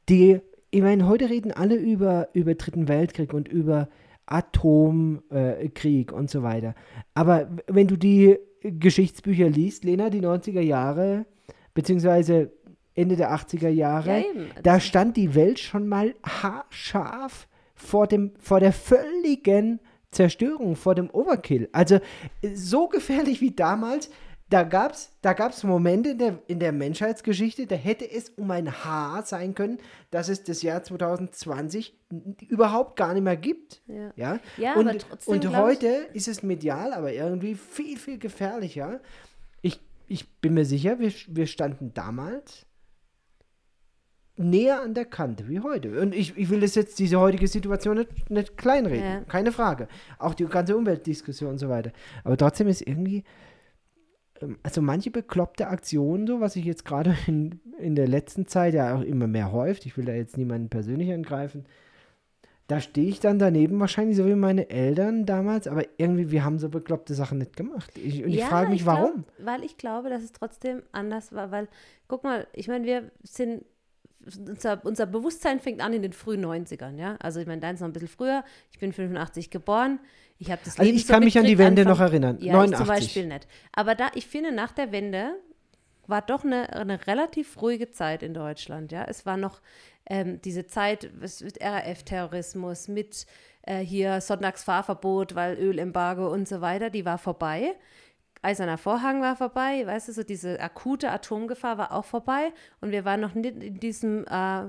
Die, ich meine, heute reden alle über, über Dritten Weltkrieg und über Atomkrieg äh, und so weiter. Aber wenn du die Geschichtsbücher liest, Lena, die 90er Jahre, beziehungsweise Ende der 80er Jahre, ja, da stand die Welt schon mal haarscharf vor, dem, vor der völligen Zerstörung, vor dem Overkill. Also äh, so gefährlich wie damals, da gab es da gab's Momente in der, in der Menschheitsgeschichte, da hätte es um ein Haar sein können, dass es das Jahr 2020 n- überhaupt gar nicht mehr gibt. Ja. Ja, Ja, und, aber trotzdem und heute ist es medial, aber irgendwie viel, viel gefährlicher. Ich, bin mir sicher, wir, wir standen damals näher an der Kante wie heute. Und ich, ich will das jetzt, diese heutige Situation nicht, nicht kleinreden, Ja. keine Frage. Auch die ganze Umweltdiskussion und so weiter. Aber trotzdem ist irgendwie, ähm, also manche bekloppte Aktionen, so was sich jetzt gerade in, in der letzten Zeit ja auch immer mehr häuft, ich will da jetzt niemanden persönlich angreifen, da stehe ich dann daneben wahrscheinlich so wie meine Eltern damals, aber irgendwie, wir haben so bekloppte Sachen nicht gemacht. Ich, und ich Ja, frage mich, glaub, warum? weil ich glaube, dass es trotzdem anders war, weil, guck mal, ich meine, wir sind, unser, unser Bewusstsein fängt an in den frühen 90ern, ja. Also ich meine, deins noch ein bisschen früher. Ich bin 85 geboren. Ich habe das Also Leben ich so kann mich an die Wende Anfang- noch erinnern. Ja, 89. ich zum Beispiel nicht. Aber da, ich finde, nach der Wende war doch eine, eine relativ ruhige Zeit in Deutschland. Ja, es war noch ähm, diese Zeit mit RAF-Terrorismus, mit äh, hier Sonntagsfahrverbot, weil Ölembargo und so weiter, die war vorbei. Eiserner Vorhang war vorbei, weißt du, so diese akute Atomgefahr war auch vorbei und wir waren noch nicht in diesem äh,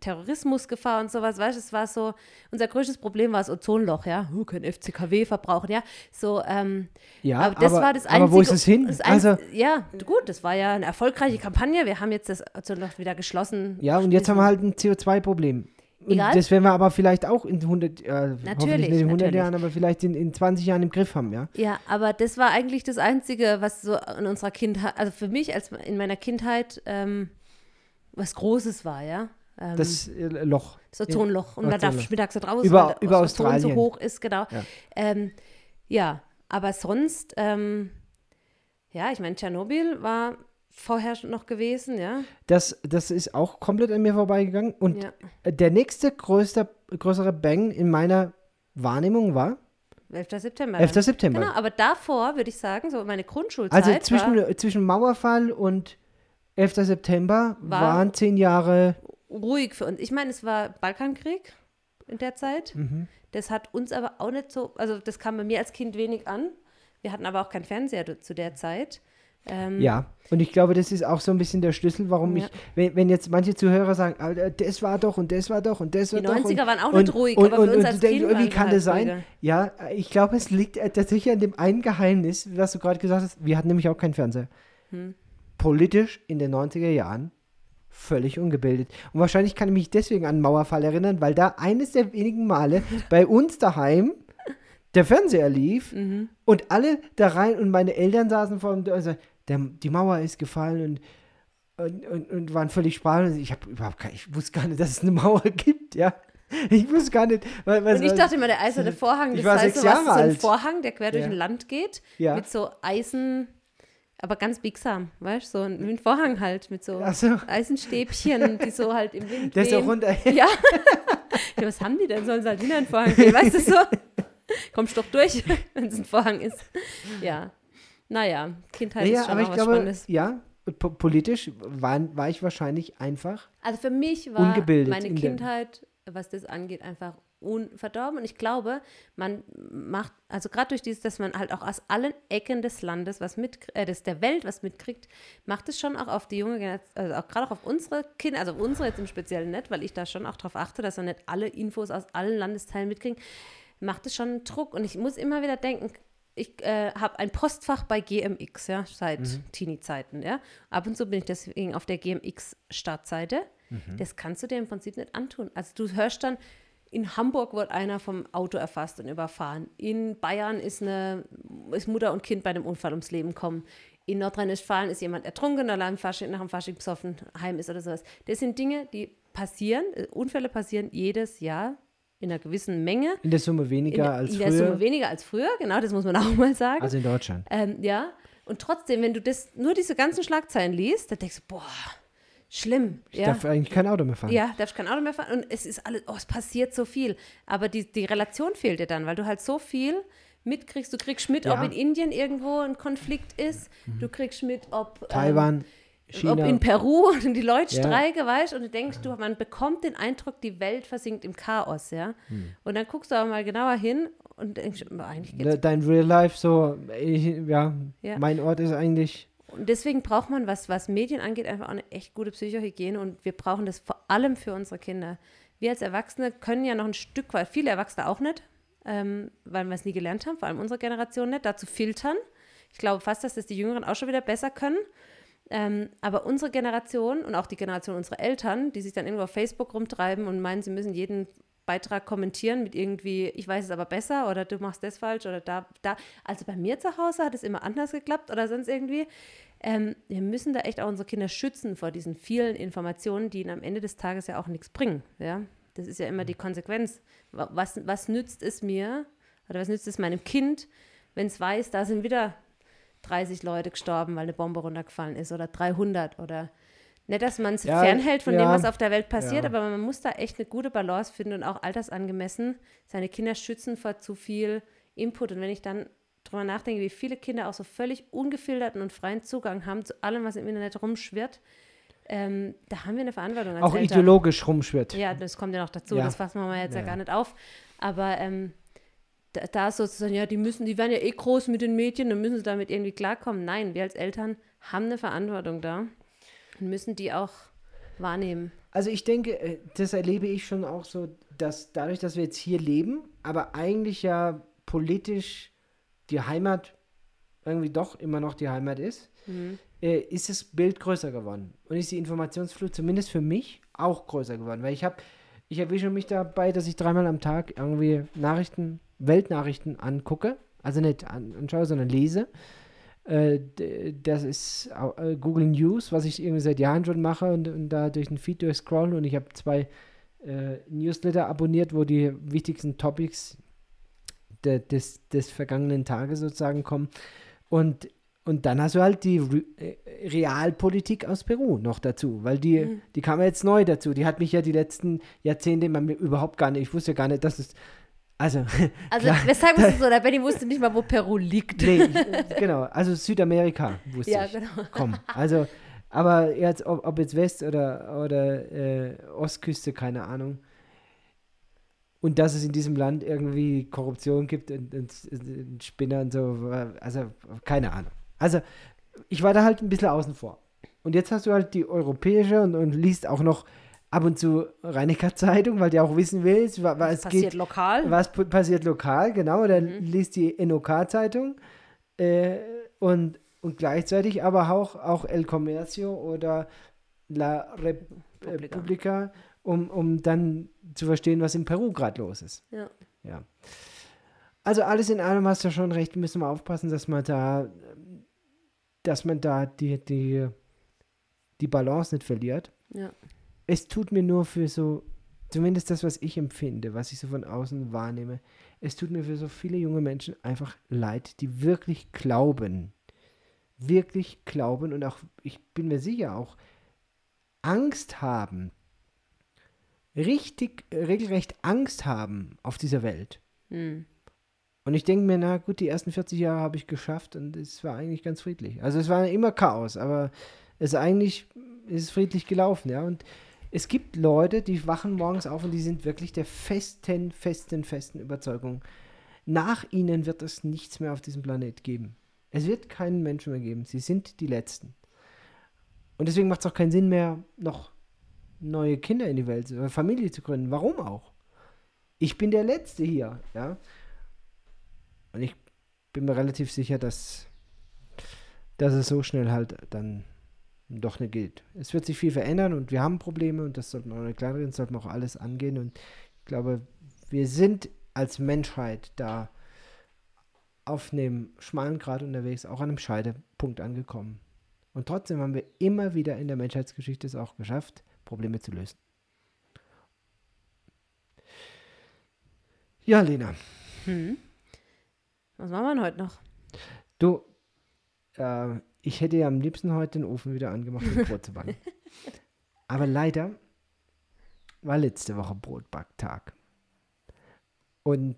Terrorismusgefahr und sowas, weißt du, es war so, unser größtes Problem war das Ozonloch, ja, oh, kein FCKW verbrauchen, ja, so, ähm, Ja, aber das war das einzige. aber wo ist es hin? Das einz- also, ja, gut, das war ja eine erfolgreiche Kampagne. Wir haben jetzt das Ozonloch wieder geschlossen. ja, und jetzt haben wir halt ein CO2-Problem. Und Egal. das werden wir aber vielleicht auch in 100, äh, Natürlich, nicht in 100 natürlich. Jahren, aber vielleicht in, in 20 Jahren im Griff haben, ja? Ja, aber das war eigentlich das Einzige, was so in unserer Kindheit, also für mich als in meiner Kindheit ähm, was Großes war, ja. Ähm, Das äh, Loch. das Ozonloch. Und man darf mittags so draußen, Über- weil das über Ozon Australien. so hoch ist, genau. Ja. Ähm, ja, aber sonst, ähm, ja, ich meine, Tschernobyl war vorher noch gewesen, ja. Das, das ist auch komplett an mir vorbeigegangen. Und ja. der nächste größte, größere Bang in meiner Wahrnehmung war 11. September. 11. dann. September. Genau, aber davor würde ich sagen, so meine Grundschulzeit Also zwischen, zwischen Mauerfall und 11. September War- waren zehn Jahre. Ruhig für uns. Ich meine, es war Balkankrieg in der Zeit. Mhm. Das hat uns aber auch nicht so, also das kam bei mir als Kind wenig an. Wir hatten aber auch keinen Fernseher zu der Zeit. Ähm, Ja, und ich glaube, das ist auch so ein bisschen der Schlüssel, warum Ja. ich, wenn, wenn jetzt manche Zuhörer sagen, "Ah, das war doch und das war doch und das war Die doch. 90er und, waren auch und, nicht ruhig, und, aber für uns als du denkst, Kind wie kann das sein? Ja, ich glaube, es liegt äh, tatsächlich an dem einen Geheimnis, was du gerade gesagt hast. Wir hatten nämlich auch keinen Fernseher. Hm. Politisch in den 90er Jahren völlig ungebildet. Und wahrscheinlich kann ich mich deswegen an den Mauerfall erinnern, weil da eines der wenigen Male bei uns daheim der Fernseher lief Mhm. und alle da rein und meine Eltern saßen vor dem also, der, die Mauer ist gefallen und, und, und, und waren völlig sprachlos. Ich habe überhaupt kein, ich wusste gar nicht, dass es eine Mauer gibt, ja. Ich wusste gar nicht. Weil, weil, Und ich dachte immer, der eiserne Vorhang, Ich das war heißt sechs so, was, Jahre so ein alt. Vorhang, der quer durch Ja. ein Land geht, Ja. mit so Eisen, Aber ganz biegsam, weißt du? So ein, Vorhang halt mit so so. Eisenstäbchen, die so halt im Wind Der so runter. Ja. ja. Was haben die denn? Sollen sie halt wieder einen Vorhang gehen? Weißt du so? Kommst doch durch, wenn es ein Vorhang ist. Ja. Naja, Kindheit ja, ist schon aber ich was glaube, Spannendes. ja, po politisch war, war ich wahrscheinlich einfach. Also für mich war meine Kindheit, was das angeht, einfach unverdorben. Und ich glaube, man macht, also gerade durch dieses, dass man halt auch aus allen Ecken des Landes was mit, äh, des, der Welt was mitkriegt, macht es schon auch auf die junge Generation, also auch gerade auch auf unsere Kinder, also auf unsere jetzt im Speziellen nicht, weil ich da schon auch darauf achte, dass wir nicht alle Infos aus allen Landesteilen mitkriegen, macht es schon Druck. Und ich muss immer wieder denken, ich äh, habe ein Postfach bei GMX, ja, seit Teenie-Zeiten, ja. Ab und zu bin ich deswegen auf der GMX-Startseite. Das kannst du dir im Prinzip nicht antun. Also du hörst dann, in Hamburg wird einer vom Auto erfasst und überfahren. In Bayern ist, eine, ist Mutter und Kind bei einem Unfall ums Leben kommen. In Nordrhein-Westfalen ist jemand ertrunken, er Fasching, nach dem Fasching besoffen heim ist oder sowas. Das sind Dinge, die passieren, äh, Unfälle passieren jedes Jahr in einer gewissen Menge. In der Summe In weniger der, als in der früher. Summe weniger als früher, genau, das muss man auch mal sagen. also in Deutschland. Ähm, ja, und trotzdem, wenn du das, nur diese ganzen Schlagzeilen liest, dann denkst du, boah, schlimm. Ich ja. darf eigentlich kein Auto mehr fahren. Ja, darfst kein Auto mehr fahren und es ist alles, oh, es passiert so viel. Aber die, die Relation fehlt dir dann, weil du halt so viel mitkriegst. Du kriegst mit, ob Ja. in Indien irgendwo ein Konflikt ist. Du kriegst mit, ob, ähm, Taiwan, China. ob in Peru die Leute Ja. streiken, weißt du, und du denkst, du, man bekommt den Eindruck, die Welt versinkt im Chaos, ja. Hm. Und dann guckst du aber mal genauer hin und denkst, eigentlich geht's De- Dein Real Life so, ich, ja, Ja. mein Ort ist eigentlich, Und deswegen braucht man, was, was Medien angeht, einfach auch eine echt gute Psychohygiene und wir brauchen das vor allem für unsere Kinder. Wir als Erwachsene können ja noch ein Stück weit, viele Erwachsene auch nicht, ähm, weil wir es nie gelernt haben, vor allem unsere Generation nicht, dazu filtern. Ich glaube fast, dass das die Jüngeren auch schon wieder besser können. Ähm, aber unsere Generation und auch die Generation unserer Eltern, die sich dann irgendwo auf Facebook rumtreiben und meinen, sie müssen jeden Beitrag kommentieren mit irgendwie, ich weiß es aber besser oder du machst das falsch oder da, da. Also bei mir zu Hause hat es immer anders geklappt oder sonst irgendwie. Ähm, wir müssen da echt auch unsere Kinder schützen vor diesen vielen Informationen, die ihnen am Ende des Tages ja auch nichts bringen. Ja? Das ist ja immer die Konsequenz. Wa- Was, was nützt es mir oder was nützt es meinem Kind, wenn es weiß, da sind wieder 30 Leute gestorben, weil eine Bombe runtergefallen ist oder 300 oder nicht, dass man es Ja, fernhält von ja, dem, was auf der Welt passiert, ja. aber man muss da echt eine gute Balance finden und auch altersangemessen seine Kinder schützen vor zu viel Input. Und wenn ich dann drüber nachdenke, wie viele Kinder auch so völlig ungefilterten und freien Zugang haben zu allem, was im Internet rumschwirrt, ähm, da haben wir eine Verantwortung auch Eltern. ideologisch rumschwirrt. Ja, das kommt ja noch dazu, Ja. das fassen wir mal jetzt ja, Ja. gar nicht auf. Aber ähm, da, da sozusagen, ja, die müssen, die werden ja eh groß mit den Medien, dann müssen sie damit irgendwie klarkommen. Nein, wir als Eltern haben eine Verantwortung da und müssen die auch wahrnehmen. Also ich denke, äh, das erlebe ich schon auch so, dass dadurch, dass wir jetzt hier leben, aber eigentlich ja politisch die Heimat irgendwie doch immer noch die Heimat ist, äh, ist das Bild größer geworden. Und ist die Informationsflut zumindest für mich auch größer geworden. Weil ich habe, ich erwische mich dabei, dass ich dreimal am Tag irgendwie Nachrichten, Weltnachrichten angucke. Also nicht an, anschaue, sondern lese. Äh, das ist äh, Google News, was ich irgendwie seit Jahren schon mache und, und da durch den Feed durchscrollen. Und ich habe zwei äh, Newsletter abonniert, wo die wichtigsten Topics de, des, des vergangenen Tages sozusagen kommen. Und, und dann hast du halt die Re äh, Realpolitik aus Peru noch dazu, weil die, die kam ja jetzt neu dazu. Die hat mich ja die letzten Jahrzehnte überhaupt gar nicht, ich wusste gar nicht, dass es, also, Also, Klar. weshalb ist es so? Der Benny wusste nicht mal, wo Peru liegt. nee, genau, also Südamerika wusste Ja, ich. genau. Komm, also, aber jetzt, ob, ob jetzt West- oder, oder äh, Ostküste, keine Ahnung. Und dass es in diesem Land irgendwie Korruption gibt und, und, und Spinner und so, also keine Ahnung. Also ich war da halt ein bisschen außen vor. Und jetzt hast du halt die europäische und, und liest auch noch ab und zu Rheinecker Zeitung, weil die auch wissen willst, wa- was Passiert geht, lokal. was passiert lokal, genau. Oder liest die NOK-Zeitung äh, und, und gleichzeitig aber auch, auch El Comercio oder La Rep Publica. Republica, um, um dann zu verstehen, was in Peru gerade los ist. Ja. Ja. Also alles in allem hast du schon recht, müssen wir aufpassen, dass man da, dass man da die, die, die Balance nicht verliert. Ja. Es tut mir nur für so, zumindest das, was ich empfinde, was ich so von außen wahrnehme, es tut mir für so viele junge Menschen einfach leid, die wirklich glauben, wirklich glauben und auch, ich bin mir sicher, auch Angst haben, richtig, äh, regelrecht Angst haben auf dieser Welt. Hm. Und ich denke mir, na gut, die ersten 40 Jahre habe ich geschafft und es war eigentlich ganz friedlich. Also es war immer Chaos, aber es eigentlich ist friedlich gelaufen, ja. Und es gibt Leute, die wachen morgens auf und die sind wirklich der festen, festen, festen Überzeugung, nach ihnen wird es nichts mehr auf diesem Planet geben. Es wird keinen Menschen mehr geben. Sie sind die Letzten. Und deswegen macht es auch keinen Sinn mehr, noch neue Kinder in die Welt, äh, Familie zu gründen. Warum auch? Ich bin der Letzte hier, ja. Und ich bin mir relativ sicher, dass, dass es so schnell halt dann doch nicht geht. Es wird sich viel verändern und wir haben Probleme und das sollten wir auch nicht kleinreden, sollten auch alles angehen. Und ich glaube, wir sind als Menschheit da auf einem schmalen Grad unterwegs, auch an einem Scheidepunkt angekommen. Und trotzdem haben wir immer wieder in der Menschheitsgeschichte es auch geschafft, Probleme zu lösen. Ja, Lena. Hm. Was machen wir denn heute noch? Du, äh, ich hätte ja am liebsten heute den Ofen wieder angemacht, um Brot zu backen. Aber leider war letzte Woche Brotbacktag. Und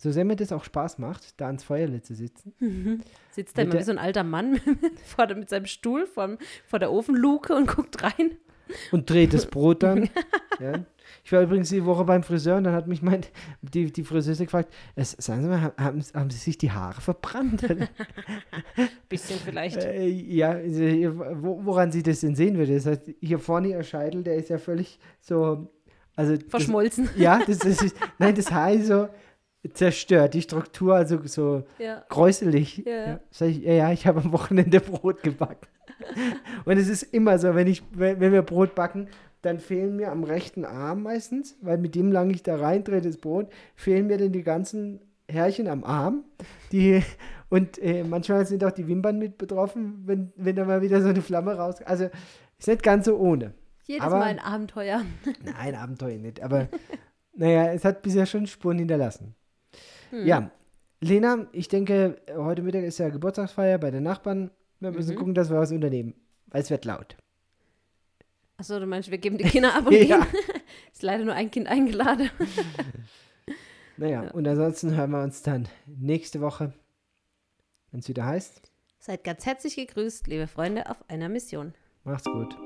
so sehr mir das auch Spaß macht, da ans Feuerle zu sitzen. Sitzt da immer wie so ein alter Mann vor, mit seinem Stuhl vor, vor der Ofenluke und guckt rein. Und dreht das Brot dann. ja. Ich war übrigens die Woche beim Friseur und dann hat mich mein, die, die Friseuse gefragt, es, sagen Sie mal, haben- haben, Sie sich die Haare verbrannt? Bisschen vielleicht. äh, ja, also, wo, woran Sie das denn sehen würde. Das heißt, hier vorne Ihr Scheitel, der ist ja völlig so, also das, Verschmolzen. ja, das, das ist, nein, das Haar ist so zerstört, die Struktur also so Ja. gräuselig. Ja. Ja, ich, ja, ich habe am Wochenende Brot gebacken. Und es ist immer so, wenn, ich, wenn, wenn wir Brot backen, dann fehlen mir am rechten Arm meistens, weil mit dem lang ich da reindrehe, das Brot, fehlen mir dann die ganzen Härchen am Arm. Die, und äh, manchmal sind auch die Wimpern mit betroffen, wenn, wenn da mal wieder so eine Flamme raus. Also ist nicht ganz so ohne. Jedes Aber- Mal ein Abenteuer. Nein, Abenteuer nicht. Aber naja, es hat bisher schon Spuren hinterlassen. Hm. Ja, Lena, ich denke, heute Mittag ist ja Geburtstagsfeier bei den Nachbarn. Wir müssen Mhm. gucken, dass wir was unternehmen, weil es wird laut. Achso, du meinst, wir geben die Kinder ab und Ja. gehen? Ist leider nur ein Kind eingeladen. Naja, Ja. und ansonsten hören wir uns dann nächste Woche, wenn es wieder heißt. Seid ganz herzlich gegrüßt, liebe Freunde auf einer Mission. Macht's gut.